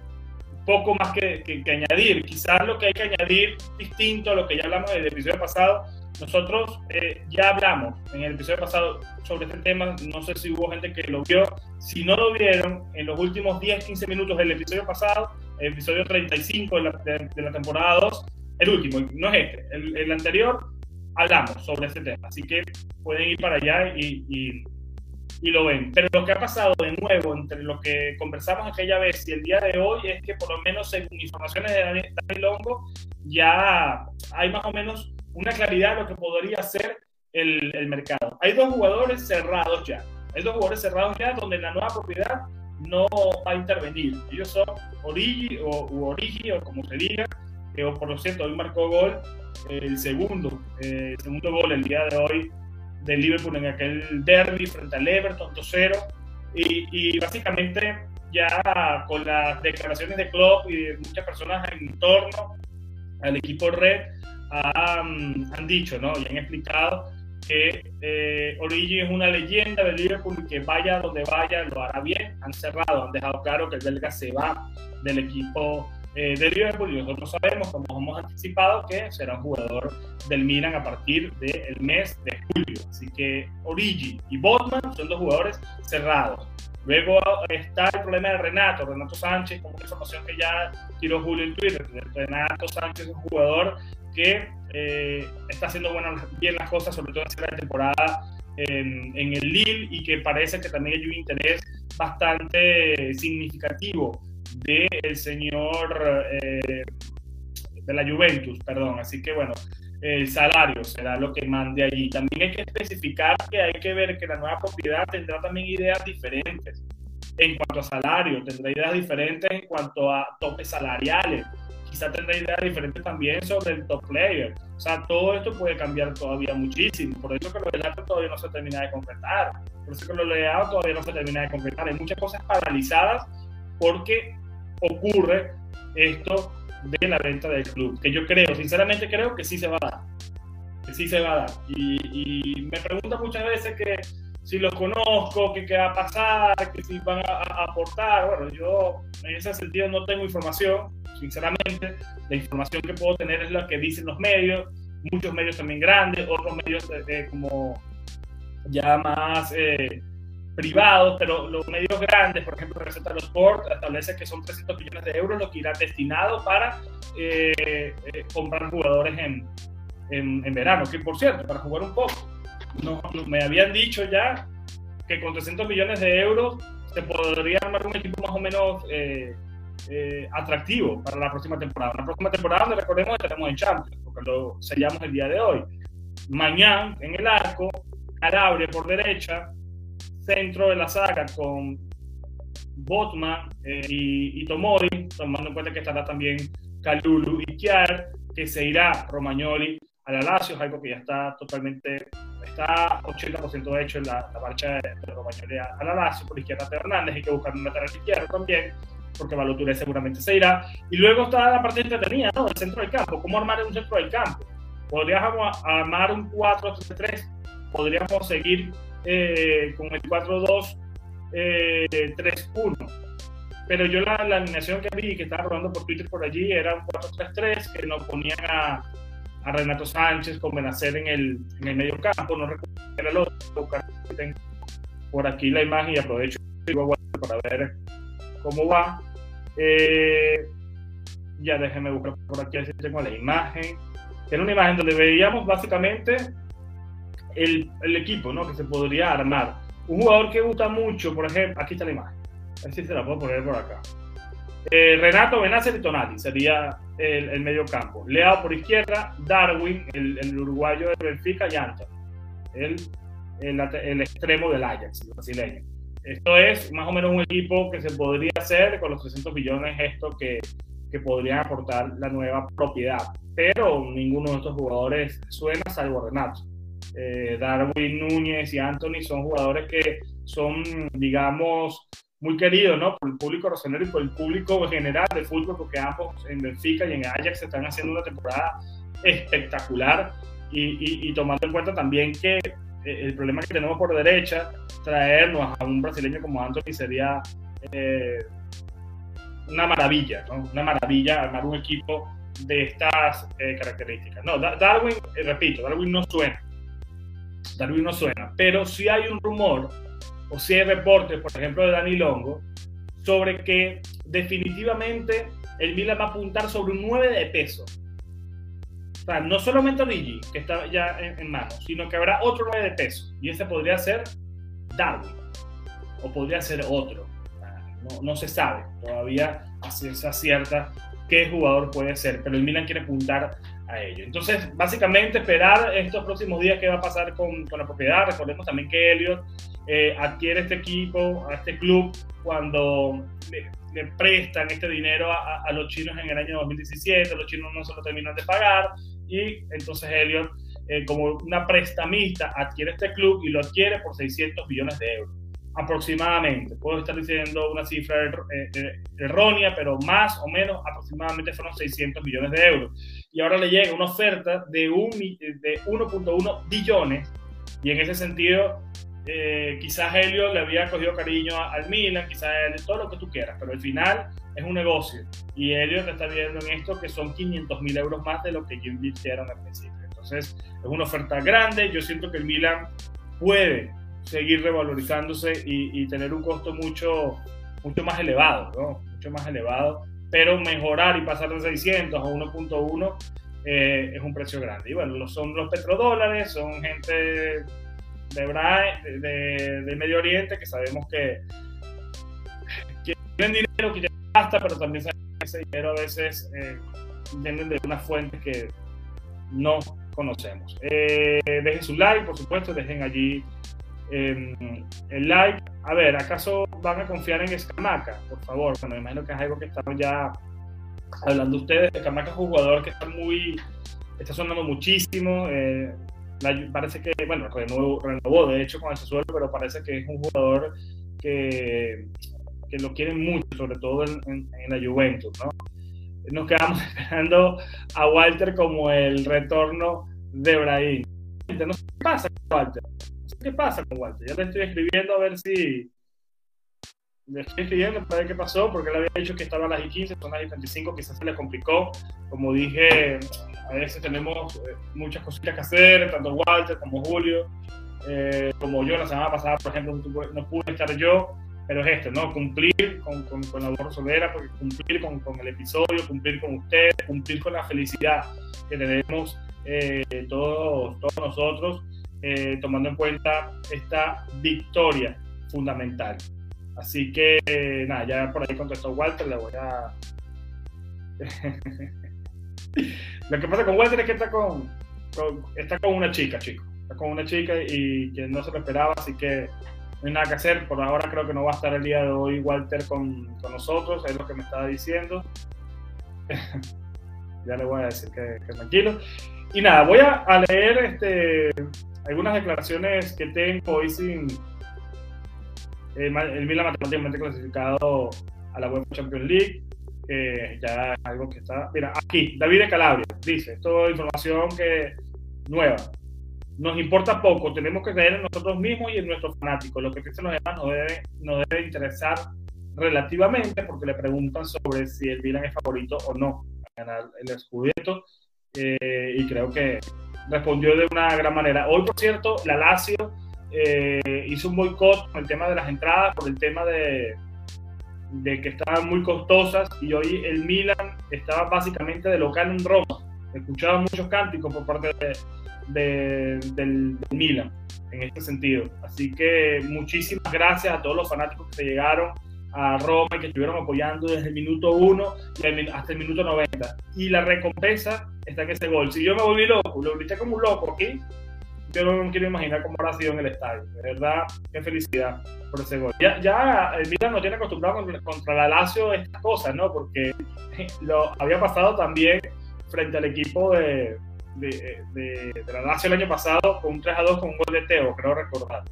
poco más que, que, que, añadir. Quizás lo que hay que añadir distinto a lo que ya hablamos en el episodio pasado nosotros eh, ya hablamos en el episodio pasado sobre este tema, no sé si hubo gente que lo vio, si no lo vieron, en los últimos 10, 15 minutos del episodio pasado, el episodio 35 de la, de, la temporada 2, el último, no es este, el, anterior, hablamos sobre este tema, así que pueden ir para allá y, y, y, lo ven. Pero lo que ha pasado de nuevo entre lo que conversamos aquella vez y el día de hoy es que por lo menos según informaciones de Daniel Longo, ya hay más o menos una claridad de lo que podría ser el, el, mercado. Hay dos jugadores cerrados ya. Hay dos jugadores cerrados ya donde la nueva propiedad no va a intervenir. Ellos son Origi o Origi o como se diga, que por lo cierto hoy marcó gol el segundo, el segundo gol el día de hoy del Liverpool en aquel derby frente al Everton 2-0 y, y, básicamente ya con las declaraciones de Klopp y de muchas personas en torno al equipo red han, han dicho ¿no? y han explicado que eh, Origi es una leyenda del Liverpool y que vaya donde vaya lo hará bien. Han cerrado, han dejado claro que el belga se va del equipo eh, de Liverpool y nosotros sabemos, como hemos anticipado, que será un jugador del Milan a partir del mes de julio. Así que Origi y Botman son dos jugadores cerrados. Luego está el problema de Renato, Renato Sánchez, como una información que ya tiró Julio en Twitter. Renato Sánchez es un jugador que eh, está haciendo bien las cosas, sobre todo en la temporada en, en, el Lille y que parece que también hay un interés bastante significativo del señor eh, de la Juventus, perdón. Así que bueno, el salario será lo que mande allí. También hay que especificar que hay que ver que la nueva propiedad tendrá también ideas diferentes en cuanto a salario, tendrá ideas diferentes en cuanto a topes salariales, quizá tendrá ideas diferentes también sobre el top player. O sea, todo esto puede cambiar todavía muchísimo. Por eso que lo del arte todavía no se termina de concretar. Por eso que lo del todavía no se termina de concretar. Hay muchas cosas paralizadas porque ocurre esto de la venta del club, que yo creo, sinceramente creo que sí se va a dar, sí se va a dar. Y, me preguntan muchas veces que si los conozco, qué va a pasar, que si van a, aportar. Bueno, yo en ese sentido no tengo información, sinceramente. La información que puedo tener es la que dicen los medios, muchos medios también grandes, otros medios como ya más... Eh, privados, pero los medios grandes, por ejemplo, Receta los Sport, establece que son 300 millones de euros lo que irá destinado para eh, eh, comprar jugadores en, en, verano, que por cierto, para jugar un poco, no, me habían dicho ya que con 300 millones de euros se podría armar un equipo más o menos eh, atractivo para la próxima temporada. La próxima temporada, donde recordemos, estaremos en Champions, porque lo sellamos el día de hoy. Mañana, en el arco, Calabria por derecha, centro de la saga con Botman eh, y, Tomori, tomando en cuenta que estará también Calulu y Kiar, que se irá Romagnoli a la Lazio, algo que ya está totalmente, está 80% hecho en la, marcha de, Romagnoli a, la Lazio, por izquierda de Hernández, hay que buscar un lateral izquierdo también, porque Baloture seguramente se irá. Y luego está la parte entretenida, ¿no? El centro del campo, ¿cómo armar un centro del campo? Podríamos armar un 4-3-3, podríamos seguir eh, con el 4-2-3-1. Eh, Pero yo la, alineación que vi que estaba rodando por Twitter por allí era un 4-3-3 que nos ponían a, a, Renato Sánchez con Benacer en el, en el medio campo. No recuerdo era el otro. Tengo por aquí la imagen y aprovecho para ver cómo va. Eh, ya déjenme buscar por aquí si tengo la imagen. Era una imagen donde veíamos básicamente el, el, equipo ¿no? que se podría armar. Un jugador que gusta mucho, por ejemplo, aquí está la imagen, a ver si se la puedo poner por acá. Eh, Renato Benacer y Tonali sería el, el, medio campo. Leao por izquierda, Darwin, el, el uruguayo de Benfica y Anton, el, el, extremo del Ajax, el brasileño. Esto es más o menos un equipo que se podría hacer con los 300 millones esto que, que podrían aportar la nueva propiedad. Pero ninguno de estos jugadores suena salvo Renato. Eh, Darwin Núñez y Anthony son jugadores que son, digamos, muy queridos ¿no? por el público rosonero y por el público general de fútbol, porque ambos en Benfica y en Ajax están haciendo una temporada espectacular y, tomando en cuenta también que eh, el problema que tenemos por derecha, traernos a un brasileño como Anthony sería eh, una maravilla, una maravilla armar un equipo de estas características. No, Darwin, repito, Darwin no suena Darwin no suena, pero si hay un rumor o si hay reportes, por ejemplo, de Dani Longo, sobre que definitivamente el Milan va a apuntar sobre un 9 de peso. O sea, no solamente Origi, que está ya en, mano, sino que habrá otro 9 de peso. Y ese podría ser Darwin. O podría ser otro. No, no se sabe todavía a ciencia cierta qué jugador puede ser. Pero el Milan quiere apuntar a ello. Entonces, básicamente, esperar estos próximos días qué va a pasar con, con la propiedad. Recordemos también que Elliot eh, adquiere este equipo, a este club, cuando le, prestan este dinero a, a, los chinos en el año 2017. Los chinos no se lo terminan de pagar y entonces Elliot, eh, como una prestamista, adquiere este club y lo adquiere por 600 millones de euros aproximadamente. Puedo estar diciendo una cifra eh, eh, errónea, pero más o menos aproximadamente fueron 600 millones de euros. Y ahora le llega una oferta de 1.1 billones y en ese sentido eh, quizás Helio le había cogido cariño al Milan, quizás todo lo que tú quieras, pero al final es un negocio y Helio te está viendo en esto que son 500 mil euros más de lo que yo invirtieron al principio. Entonces es una oferta grande, yo siento que el Milan puede seguir revalorizándose y, tener un costo mucho, mucho más elevado, ¿no? Mucho más elevado, pero mejorar y pasar de 600 a 1.1 eh, es un precio grande. Y bueno, son los petrodólares, son gente de, de, de, Medio Oriente que sabemos que, que tienen dinero que ya gasta, pero también saben que ese dinero a veces eh, vienen de unas fuentes que no conocemos. Eh, dejen su like, por supuesto, dejen allí Em, el like. A ver, ¿acaso van a confiar en Escamaca? Por favor, bueno, me imagino que es algo que estamos ya hablando ustedes. Escamaca es un jugador que está muy, está sonando muchísimo. Eh, parece que, bueno, renovó, de hecho con ese suelo, pero parece que es un jugador que, que lo quieren mucho, sobre todo en, la Juventus, ¿no? Nos quedamos esperando a Walter como el retorno de Brahim. No qué pasa Walter qué pasa con Walter. Ya le estoy escribiendo a ver si. Le estoy escribiendo para ver qué pasó, porque él había dicho que estaba a las y 15, son las y 35, quizás se le complicó. Como dije, a veces tenemos eh, muchas cositas que hacer, tanto Walter como Julio, eh, como yo. La semana pasada, por ejemplo, no pude estar yo, pero es esto, ¿no? Cumplir con, con, con la voz solera, cumplir con, con, el episodio, cumplir con ustedes, cumplir con la felicidad que tenemos eh, todos, todos nosotros eh, tomando en cuenta esta victoria fundamental. Así que, nada, ya por ahí contestó Walter, le voy a... Lo que pasa con Walter es que está con, está con una chica, chico. Está con una chica y que no se lo esperaba, así que no hay nada que hacer. Por ahora creo que no va a estar el día de hoy Walter con, con nosotros, es lo que me estaba diciendo. ya le voy a decir que, que tranquilo. Y nada, voy a, leer este, algunas declaraciones que tengo hoy sin eh, el Milan matemáticamente clasificado a la UEFA Champions League, ya algo que está. Mira, aquí, David de Calabria dice: esto es información que nueva. Nos importa poco, tenemos que creer en nosotros mismos y en nuestros fanáticos. Lo que piensan los demás nos debe, nos debe interesar relativamente porque le preguntan sobre si el Milan es favorito o no a ganar el Scudetto. Eh, y creo que respondió de una gran manera. Hoy, por cierto, la Lazio eh, hizo un boicot con el tema de las entradas, por el tema de, de que estaban muy costosas y hoy el Milan estaba básicamente de local en Roma. Escuchaba muchos cánticos por parte de, del, Milan en este sentido. Así que muchísimas gracias a todos los fanáticos que se llegaron a Roma y que estuvieron apoyando desde el minuto 1 hasta el minuto 90. Y la recompensa está en ese gol. Si yo me volví loco, lo grité como un loco aquí, yo no quiero imaginar cómo habrá sido en el estadio. De verdad, qué felicidad por ese gol. Ya, el Milan no tiene acostumbrado contra, la Lazio estas cosas, ¿no? Porque lo había pasado también frente al equipo de, de, de, la Lazio el año pasado con un 3 a 2 con un gol de Teo, creo recordar.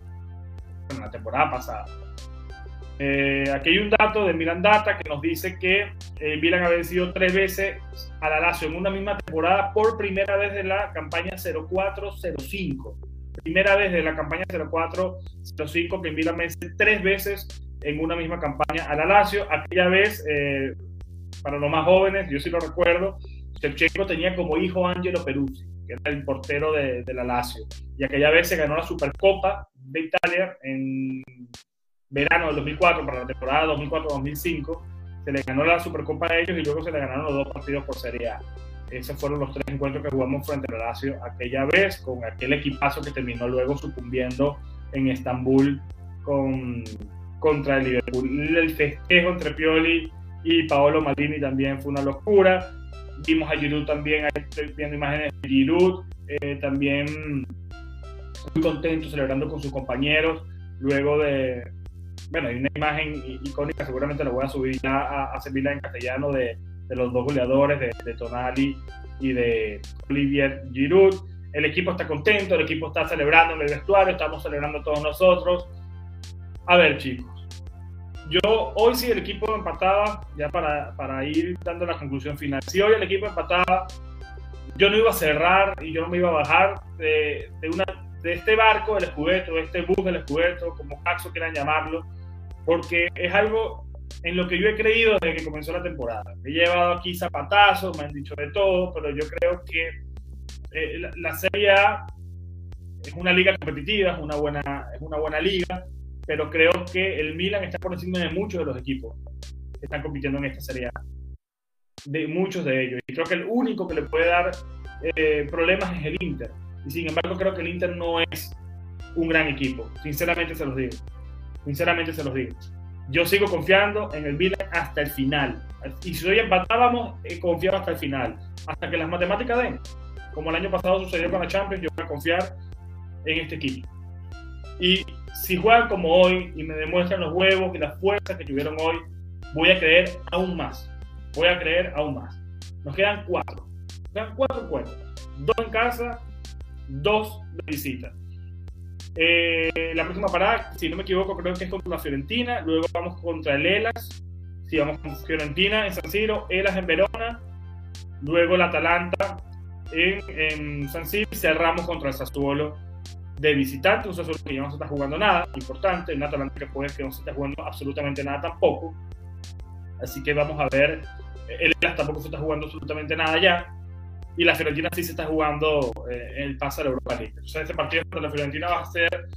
En la temporada pasada. Eh, aquí hay un dato de Milan Data que nos dice que eh, Milan ha vencido tres veces a la Lazio en una misma temporada por primera vez de la campaña 04-05. Primera vez de la campaña 04-05 que Milan vence tres veces en una misma campaña a la Lazio. Aquella vez, eh, para los más jóvenes, yo sí lo recuerdo, Shevchenko tenía como hijo Angelo Peruzzi, que era el portero de, de la Lazio. Y aquella vez se ganó la Supercopa de Italia en verano del 2004, para la temporada 2004-2005, se le ganó la Supercopa a ellos y luego se le ganaron los dos partidos por Serie A. Esos fueron los tres encuentros que jugamos frente al Lazio aquella vez, con aquel equipazo que terminó luego sucumbiendo en Estambul con, contra el Liverpool. El festejo entre Pioli y Paolo Maldini también fue una locura. vimos a Giroud también, estoy viendo imágenes de Giroud, eh, también muy contento celebrando con sus compañeros, luego de, bueno, hay una imagen icónica, seguramente la voy a subir ya a, a en castellano de, de, los dos goleadores, de, de, Tonali y de Olivier Giroud. El equipo está contento, el equipo está celebrando en el vestuario, estamos celebrando todos nosotros. A ver, chicos, yo hoy si el equipo empataba, ya para, para, ir dando la conclusión final, si hoy el equipo empataba, yo no iba a cerrar y yo no me iba a bajar de, de, una, de este barco del escudeto, de este bus del escudeto, como Caxo quieran llamarlo, porque es algo en lo que yo he creído desde que comenzó la temporada. He llevado aquí zapatazos, me han dicho de todo, pero yo creo que eh, la, Serie A es una liga competitiva, es una buena, es una buena liga pero creo que el Milan está por encima de muchos de los equipos que están compitiendo en esta Serie A. De muchos de ellos. Y creo que el único que le puede dar eh, problemas es el Inter. Y sin embargo, creo que el Inter no es un gran equipo. Sinceramente se los digo. Sinceramente se los digo. Yo sigo confiando en el Milan hasta el final. Y si hoy empatábamos, eh, confiaba hasta el final. Hasta que las matemáticas den. Como el año pasado sucedió con la Champions, yo voy a confiar en este equipo. Y si juegan como hoy y me demuestran los huevos y las fuerzas que tuvieron hoy, voy a creer aún más. Voy a creer aún más. Nos quedan cuatro. Nos quedan cuatro juegos. Dos en casa, dos de visita. Eh, la próxima parada, si no me equivoco, creo que es contra la Fiorentina. Luego vamos contra el Elas. Si vamos con Fiorentina en San Siro, Elas en Verona. Luego el Atalanta en, San Siro. Cerramos contra el Sassuolo de visitante, un Sassuolo que ya no se está jugando nada, importante, un Atalanta que puede que no se está jugando absolutamente nada tampoco. Así que vamos a ver, el Elas tampoco se está jugando absolutamente nada ya, y la Fiorentina sí se está jugando eh, el pase a la Europa League. Entonces este partido contra la Fiorentina va a ser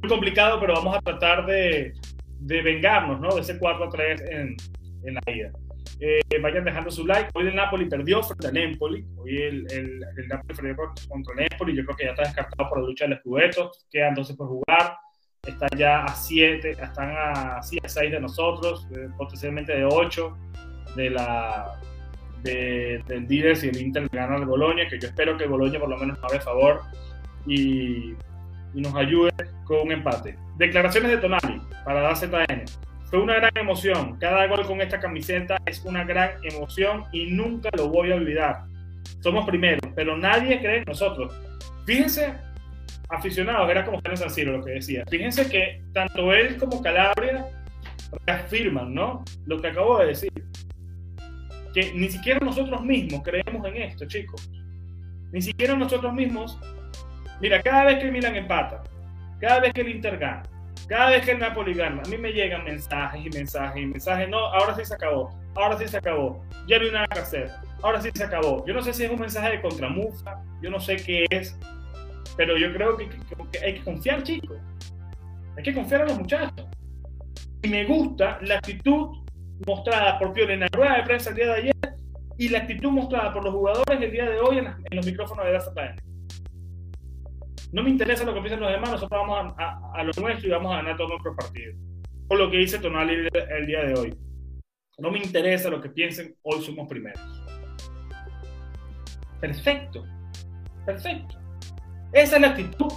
muy complicado, pero vamos a tratar de, de vengarnos ¿no? de ese 4 a 3 en, en la ida. Eh, vayan dejando su like. Hoy el Napoli perdió frente al Empoli. Hoy el, el, Napoli perdió contra el Empoli. Yo creo que ya está descartado por la lucha del Scudetto. Quedan 12 por jugar. Están ya a 7, están a, a 6 de nosotros, eh, potencialmente de 8 de la, de, del líder si el Inter gana al Boloña, que yo espero que el Boloña por lo menos nos haga favor y, y nos ayude con un empate. Declaraciones de Tonali para la ZN. Fue una gran emoción. Cada gol con esta camiseta es una gran emoción y nunca lo voy a olvidar. Somos primeros, pero nadie cree en nosotros. Fíjense, aficionados, era como San Siro lo que decía. Fíjense que tanto él como Calabria reafirman, ¿no? Lo que acabo de decir. Que ni siquiera nosotros mismos creemos en esto, chicos. Ni siquiera nosotros mismos. Mira, cada vez que el Milan empata, cada vez que el Inter gana, cada vez que el Napoli gana, a mí me llegan mensajes y mensajes y mensajes. No, ahora sí se acabó. Ahora sí se acabó. Ya no hay nada que hacer. Ahora sí se acabó. Yo no sé si es un mensaje de contramufa. Yo no sé qué es. Pero yo creo que, que, hay que confiar, chicos. Hay que confiar a los muchachos. Y me gusta la actitud mostrada por Pione en la rueda de prensa el día de ayer y la actitud mostrada por los jugadores el día de hoy en, en los micrófonos de la no me interesa lo que piensen los demás, nosotros vamos a, a, a, lo nuestro y vamos a ganar todos nuestros partidos. Por lo que dice Tonali el, el día de hoy. No me interesa lo que piensen, hoy somos primeros. Perfecto, perfecto. Esa es la actitud,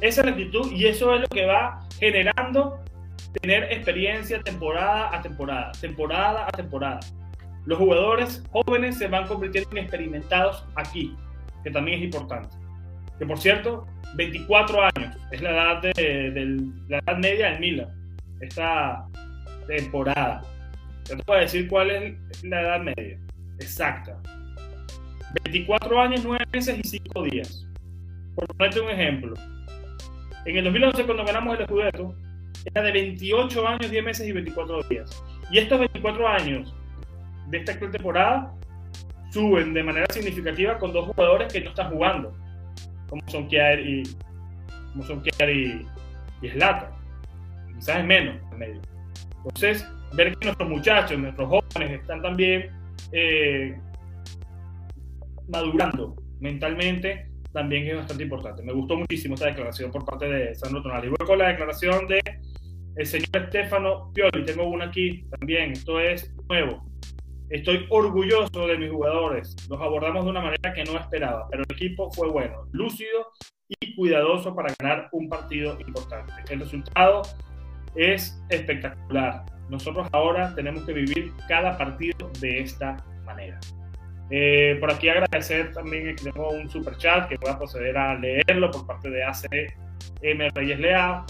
esa es la actitud y eso es lo que va generando tener experiencia temporada a temporada, temporada a temporada. Los jugadores jóvenes se van convirtiendo en experimentados aquí, que también es importante. Que por cierto, 24 años, es la edad, de, la edad media del Milan, esta temporada. Yo te voy a decir cuál es la edad media, exacta. 24 años, 9 meses y 5 días. Por ponerte un ejemplo, en el 2011 cuando ganamos el Scudetto, era de 28 años, 10 meses y 24 días. Y estos 24 años de esta actual temporada suben de manera significativa con dos jugadores que no están jugando como son Kier y como son Kier y, y. Quizás es menos en medio. Entonces, ver que nuestros muchachos, nuestros jóvenes están también eh, madurando mentalmente, también es bastante importante. Me gustó muchísimo esta declaración por parte de Sandro Tonali. Voy con la declaración de el señor Estefano Pioli. Tengo una aquí también. Esto es nuevo. Estoy orgulloso de mis jugadores. Los abordamos de una manera que no esperaba, pero el equipo fue bueno, lúcido y cuidadoso para ganar un partido importante. El resultado es espectacular. Nosotros ahora tenemos que vivir cada partido de esta manera. Eh, por aquí agradecer también que tengo un super chat que voy a proceder a leerlo por parte de ACM Reyes Leo.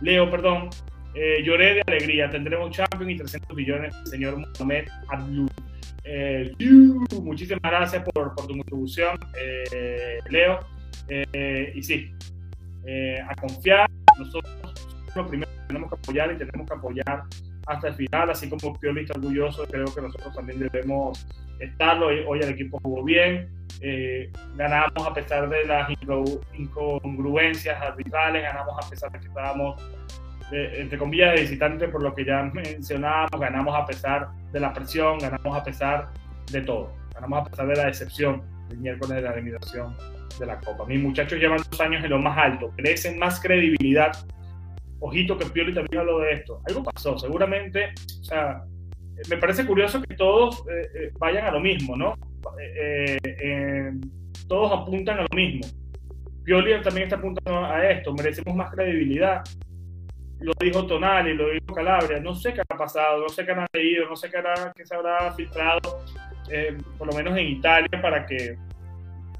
Leo, perdón. Eh, lloré de alegría. Tendremos Champions y 300 millones, señor Mohamed Abdul. Eh, muchísimas gracias por, tu contribución, eh, Leo. y sí, a confiar. Nosotros lo primero tenemos que apoyar y tenemos que apoyar hasta el final, así como Pioli está orgulloso, creo que nosotros también debemos estarlo. Hoy el equipo jugó bien, ganamos a pesar de las incongruencias arbitrales, ganamos a pesar de que estábamos entre comillas, de visitante, por lo que ya mencionábamos, ganamos a pesar de la presión, ganamos a pesar de todo, ganamos a pesar de la decepción del miércoles de la eliminación de la Copa. Mis muchachos llevan dos años en lo más alto, crecen más credibilidad. Ojito que Pioli también habló de esto. Algo pasó, seguramente, o sea, me parece curioso que todos eh, eh, vayan a lo mismo, ¿no? Eh, todos apuntan a lo mismo. Pioli también está apuntando a esto, merecemos más credibilidad lo dijo Tonali, lo dijo Calabria, no sé qué ha pasado, no sé qué han leído, no sé qué, qué se habrá filtrado, eh, por lo menos en Italia, para que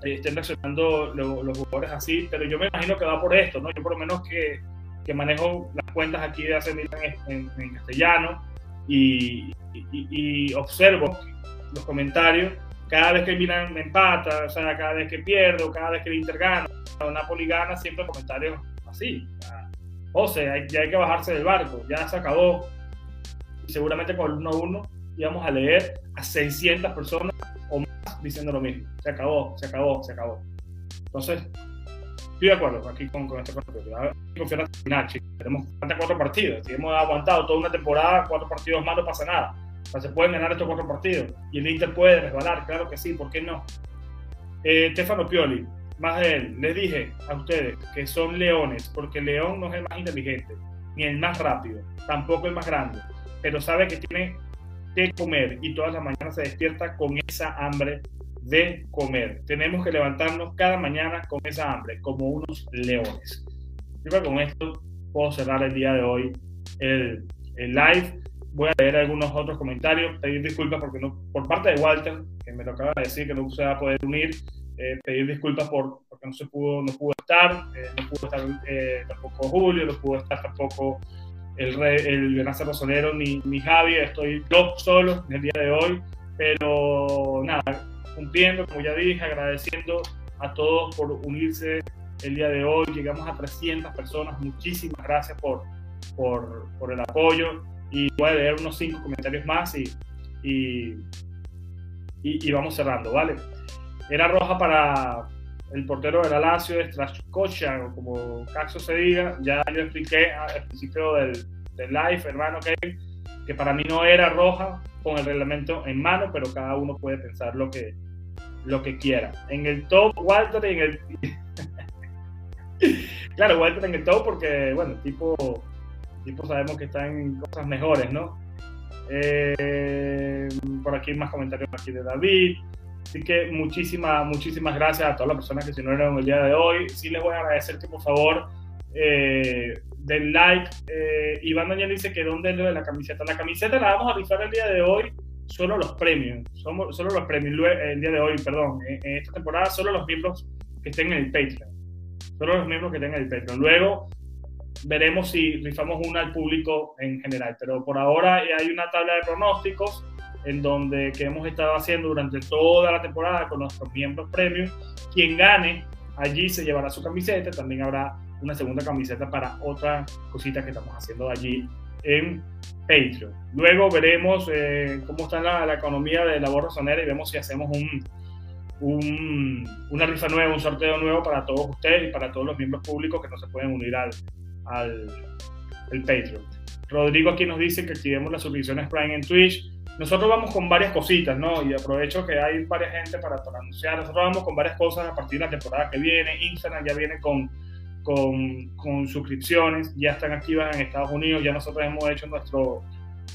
eh, estén reaccionando los, jugadores así, pero yo me imagino que va por esto, ¿no? Yo por lo menos que, que manejo las cuentas aquí de hace en, en, castellano y, y, observo los comentarios, cada vez que Milan me empata, o sea, cada vez que pierdo, cada vez que el Inter gana, o Napoli gana, siempre comentarios así. O sea, ya hay que bajarse del barco, ya se acabó. Y seguramente con el 1 a 1 íbamos a leer a 600 personas o más diciendo lo mismo. Se acabó, se acabó, se acabó. Entonces, estoy de acuerdo aquí con, con este el final. Tenemos cuatro partidos. Si hemos aguantado toda una temporada, cuatro partidos más no pasa nada. O sea, se pueden ganar estos cuatro partidos. Y el Inter puede resbalar, claro que sí, ¿por qué no? Eh, Stefano Pioli, más de él, les dije a ustedes que son leones, porque el león no es el más inteligente, ni el más rápido, tampoco el más grande, pero sabe que tiene que comer y todas las mañanas se despierta con esa hambre de comer. Tenemos que levantarnos cada mañana con esa hambre, como unos leones. Yo creo que con esto puedo cerrar el día de hoy el, el live. Voy a leer algunos otros comentarios, pedir disculpas porque no, por parte de Walter, que me lo acaba de decir que no se va a poder unir, eh, pedir disculpas por, porque no se pudo, no pudo estar, eh, no pudo estar eh, tampoco Julio, no pudo estar tampoco el, rey, el Rosonero ni, ni Javi, estoy yo solo en el día de hoy, pero nada, cumpliendo, como ya dije, agradeciendo a todos por unirse el día de hoy, llegamos a 300 personas, muchísimas gracias por, por, por el apoyo. Y voy a leer unos 5 comentarios más y, y, y, y vamos cerrando, ¿vale? Era roja para el portero de la Lazio, Strascocha, o como Caxo se diga. Ya yo expliqué al principio del, del live, hermano, que, que para mí no era roja con el reglamento en mano, pero cada uno puede pensar lo que, lo que quiera. En el top, Walter en el... claro, Walter en el top porque, bueno, tipo, tipo sabemos que está en cosas mejores, ¿no? Eh, por aquí más comentarios aquí de David. Así que muchísimas, muchísimas gracias a todas las personas que se unieron el día de hoy. Sí les voy a agradecer que por favor eh, den like. Eh, Iván Daniel dice que dónde es lo de la camiseta. La camiseta la vamos a rifar el día de hoy, solo los premios. Somos, solo los premios el día de hoy, perdón. En, esta temporada solo los miembros que estén en el Patreon. Solo los miembros que estén en el Patreon. Luego veremos si rifamos una al público en general. Pero por ahora hay una tabla de pronósticos en donde que hemos estado haciendo durante toda la temporada con nuestros miembros premium. Quien gane allí se llevará su camiseta, también habrá una segunda camiseta para otra cosita que estamos haciendo allí en Patreon. Luego veremos eh, cómo está la, la, economía de la borra sonera y vemos si hacemos un, un, una rifa nueva, un sorteo nuevo para todos ustedes y para todos los miembros públicos que no se pueden unir al, al el Patreon. Rodrigo aquí nos dice que activemos las suscripciones Prime en Twitch nosotros vamos con varias cositas, ¿no? Y aprovecho que hay varias gente para, anunciar. Nosotros vamos con varias cosas a partir de la temporada que viene. Instagram ya viene con, con, suscripciones, ya están activas en Estados Unidos. Ya nosotros hemos hecho nuestro,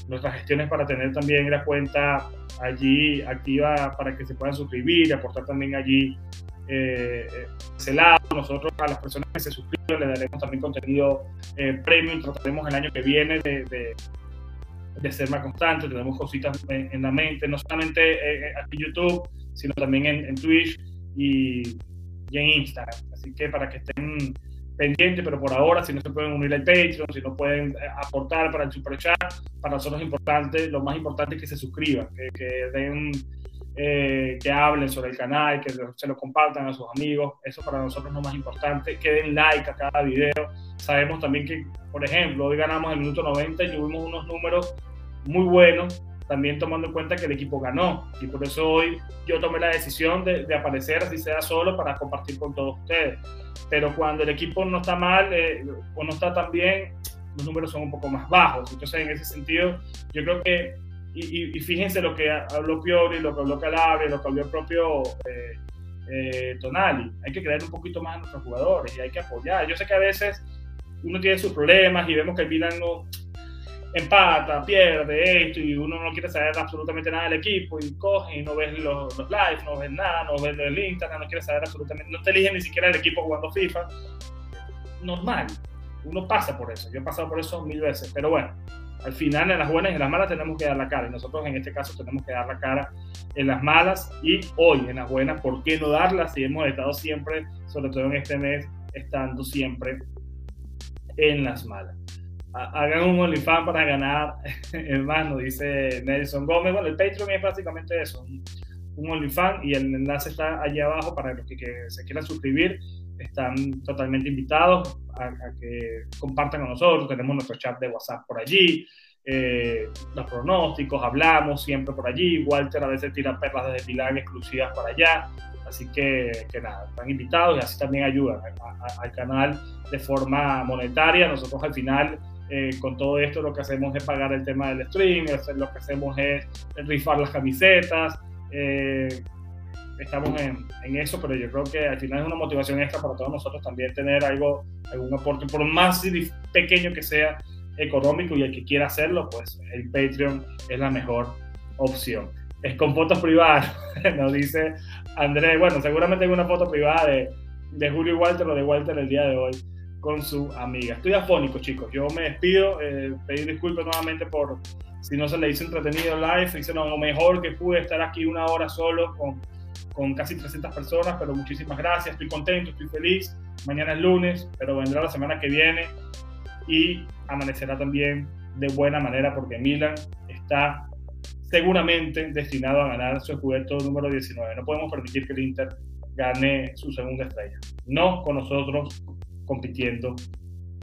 nuestras gestiones para tener también la cuenta allí activa para que se puedan suscribir aportar también allí eh, ese lado. Nosotros a las personas que se suscriben le daremos también contenido eh, premium, trataremos el año que viene de, ser más constantes, tenemos cositas en, la mente, no solamente eh, aquí en YouTube, sino también en, en Twitch y, y en Instagram. Así que para que estén pendiente, pero por ahora, si no se pueden unir al Patreon, si no pueden eh, aportar para el Super Chat, para nosotros es importante, lo más importante es que se suscriban, que, den, eh, que hablen sobre el canal, que se lo compartan a sus amigos, eso para nosotros es lo más importante, que den like a cada video. Sabemos también que, por ejemplo, hoy ganamos el minuto 90 y tuvimos unos números muy buenos también tomando en cuenta que el equipo ganó. Y por eso hoy yo tomé la decisión de, aparecer, así sea solo, para compartir con todos ustedes. Pero cuando el equipo no está mal eh, o no está tan bien, los números son un poco más bajos. Entonces, en ese sentido, yo creo que, y, fíjense lo que habló Piori, lo que habló Calabre, lo que habló el propio eh, eh, Tonali, hay que creer un poquito más a nuestros jugadores y hay que apoyar. Yo sé que a veces uno tiene sus problemas y vemos que el Milan no, empata, pierde esto y uno no quiere saber absolutamente nada del equipo y coge y no ves los, los lives, no ves nada, no ves el Instagram, no quiere saber absolutamente, no te eligen ni siquiera el equipo jugando FIFA. Normal, uno pasa por eso, yo he pasado por eso mil veces, pero bueno, al final en las buenas y en las malas tenemos que dar la cara y nosotros en este caso tenemos que dar la cara en las malas y hoy en las buenas, ¿por qué no darlas si hemos estado siempre, sobre todo en este mes, estando siempre en las malas? Hagan un OnlyFans para ganar, hermano, dice Nelson Gómez. Bueno, el Patreon es básicamente eso, un OnlyFans y el enlace está allí abajo para los que, se quieran suscribir. Están totalmente invitados a, que compartan con nosotros. Tenemos nuestro chat de WhatsApp por allí. Eh, los pronósticos, hablamos siempre por allí. Walter a veces tira perlas desde Milán exclusivas para allá. Así que, que nada, están invitados y así también ayudan al canal de forma monetaria. Nosotros al final eh, con todo esto lo que hacemos es pagar el tema del stream, lo que hacemos es rifar las camisetas. Eh, estamos en, eso, pero yo creo que al final es una motivación extra para todos nosotros también tener algo, algún aporte, por más pequeño que sea económico y el que quiera hacerlo, pues el Patreon es la mejor opción. Es con fotos privadas, nos dice Andrés. Bueno, seguramente hay una foto privada de, de Julio Walter o de Walter el día de hoy con su amiga. Estoy afónico, chicos. Yo me despido. Eh, pedir disculpas nuevamente por si no se le hizo entretenido live. Hice lo mejor que pude estar aquí una hora solo con, con casi 300 personas, pero muchísimas gracias. Estoy contento, estoy feliz. Mañana es lunes, pero vendrá la semana que viene y amanecerá también de buena manera porque Milan está seguramente destinado a ganar su juguete número 19. No podemos permitir que el Inter gane su segunda estrella. No con nosotros compitiendo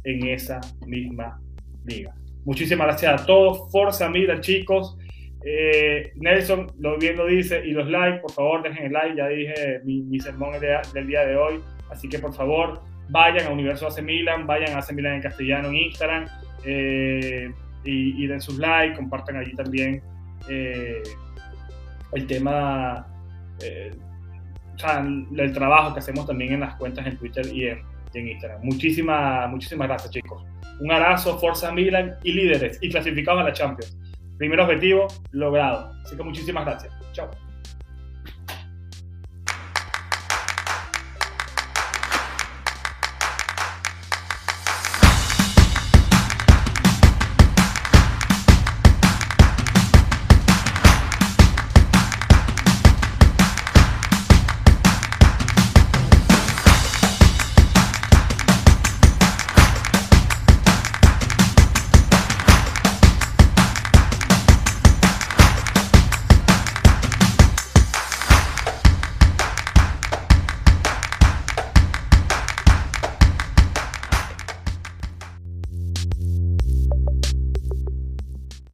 en esa misma liga. Muchísimas gracias a todos. Forza Mira, chicos. Eh, Nelson, lo bien lo dice, y los likes, por favor, dejen el like. Ya dije mi, sermón del día de hoy. Así que por favor, vayan a Universo AC Milan, vayan a AC Milan en castellano en Instagram eh, y, den sus likes, compartan allí también eh, el tema, o sea, el trabajo que hacemos también en las cuentas en Twitter y en, en Instagram. Muchísimas, muchísimas gracias, chicos. Un abrazo, Forza Milan y líderes y clasificados a la Champions. Primer objetivo logrado. Así que muchísimas gracias. Chao.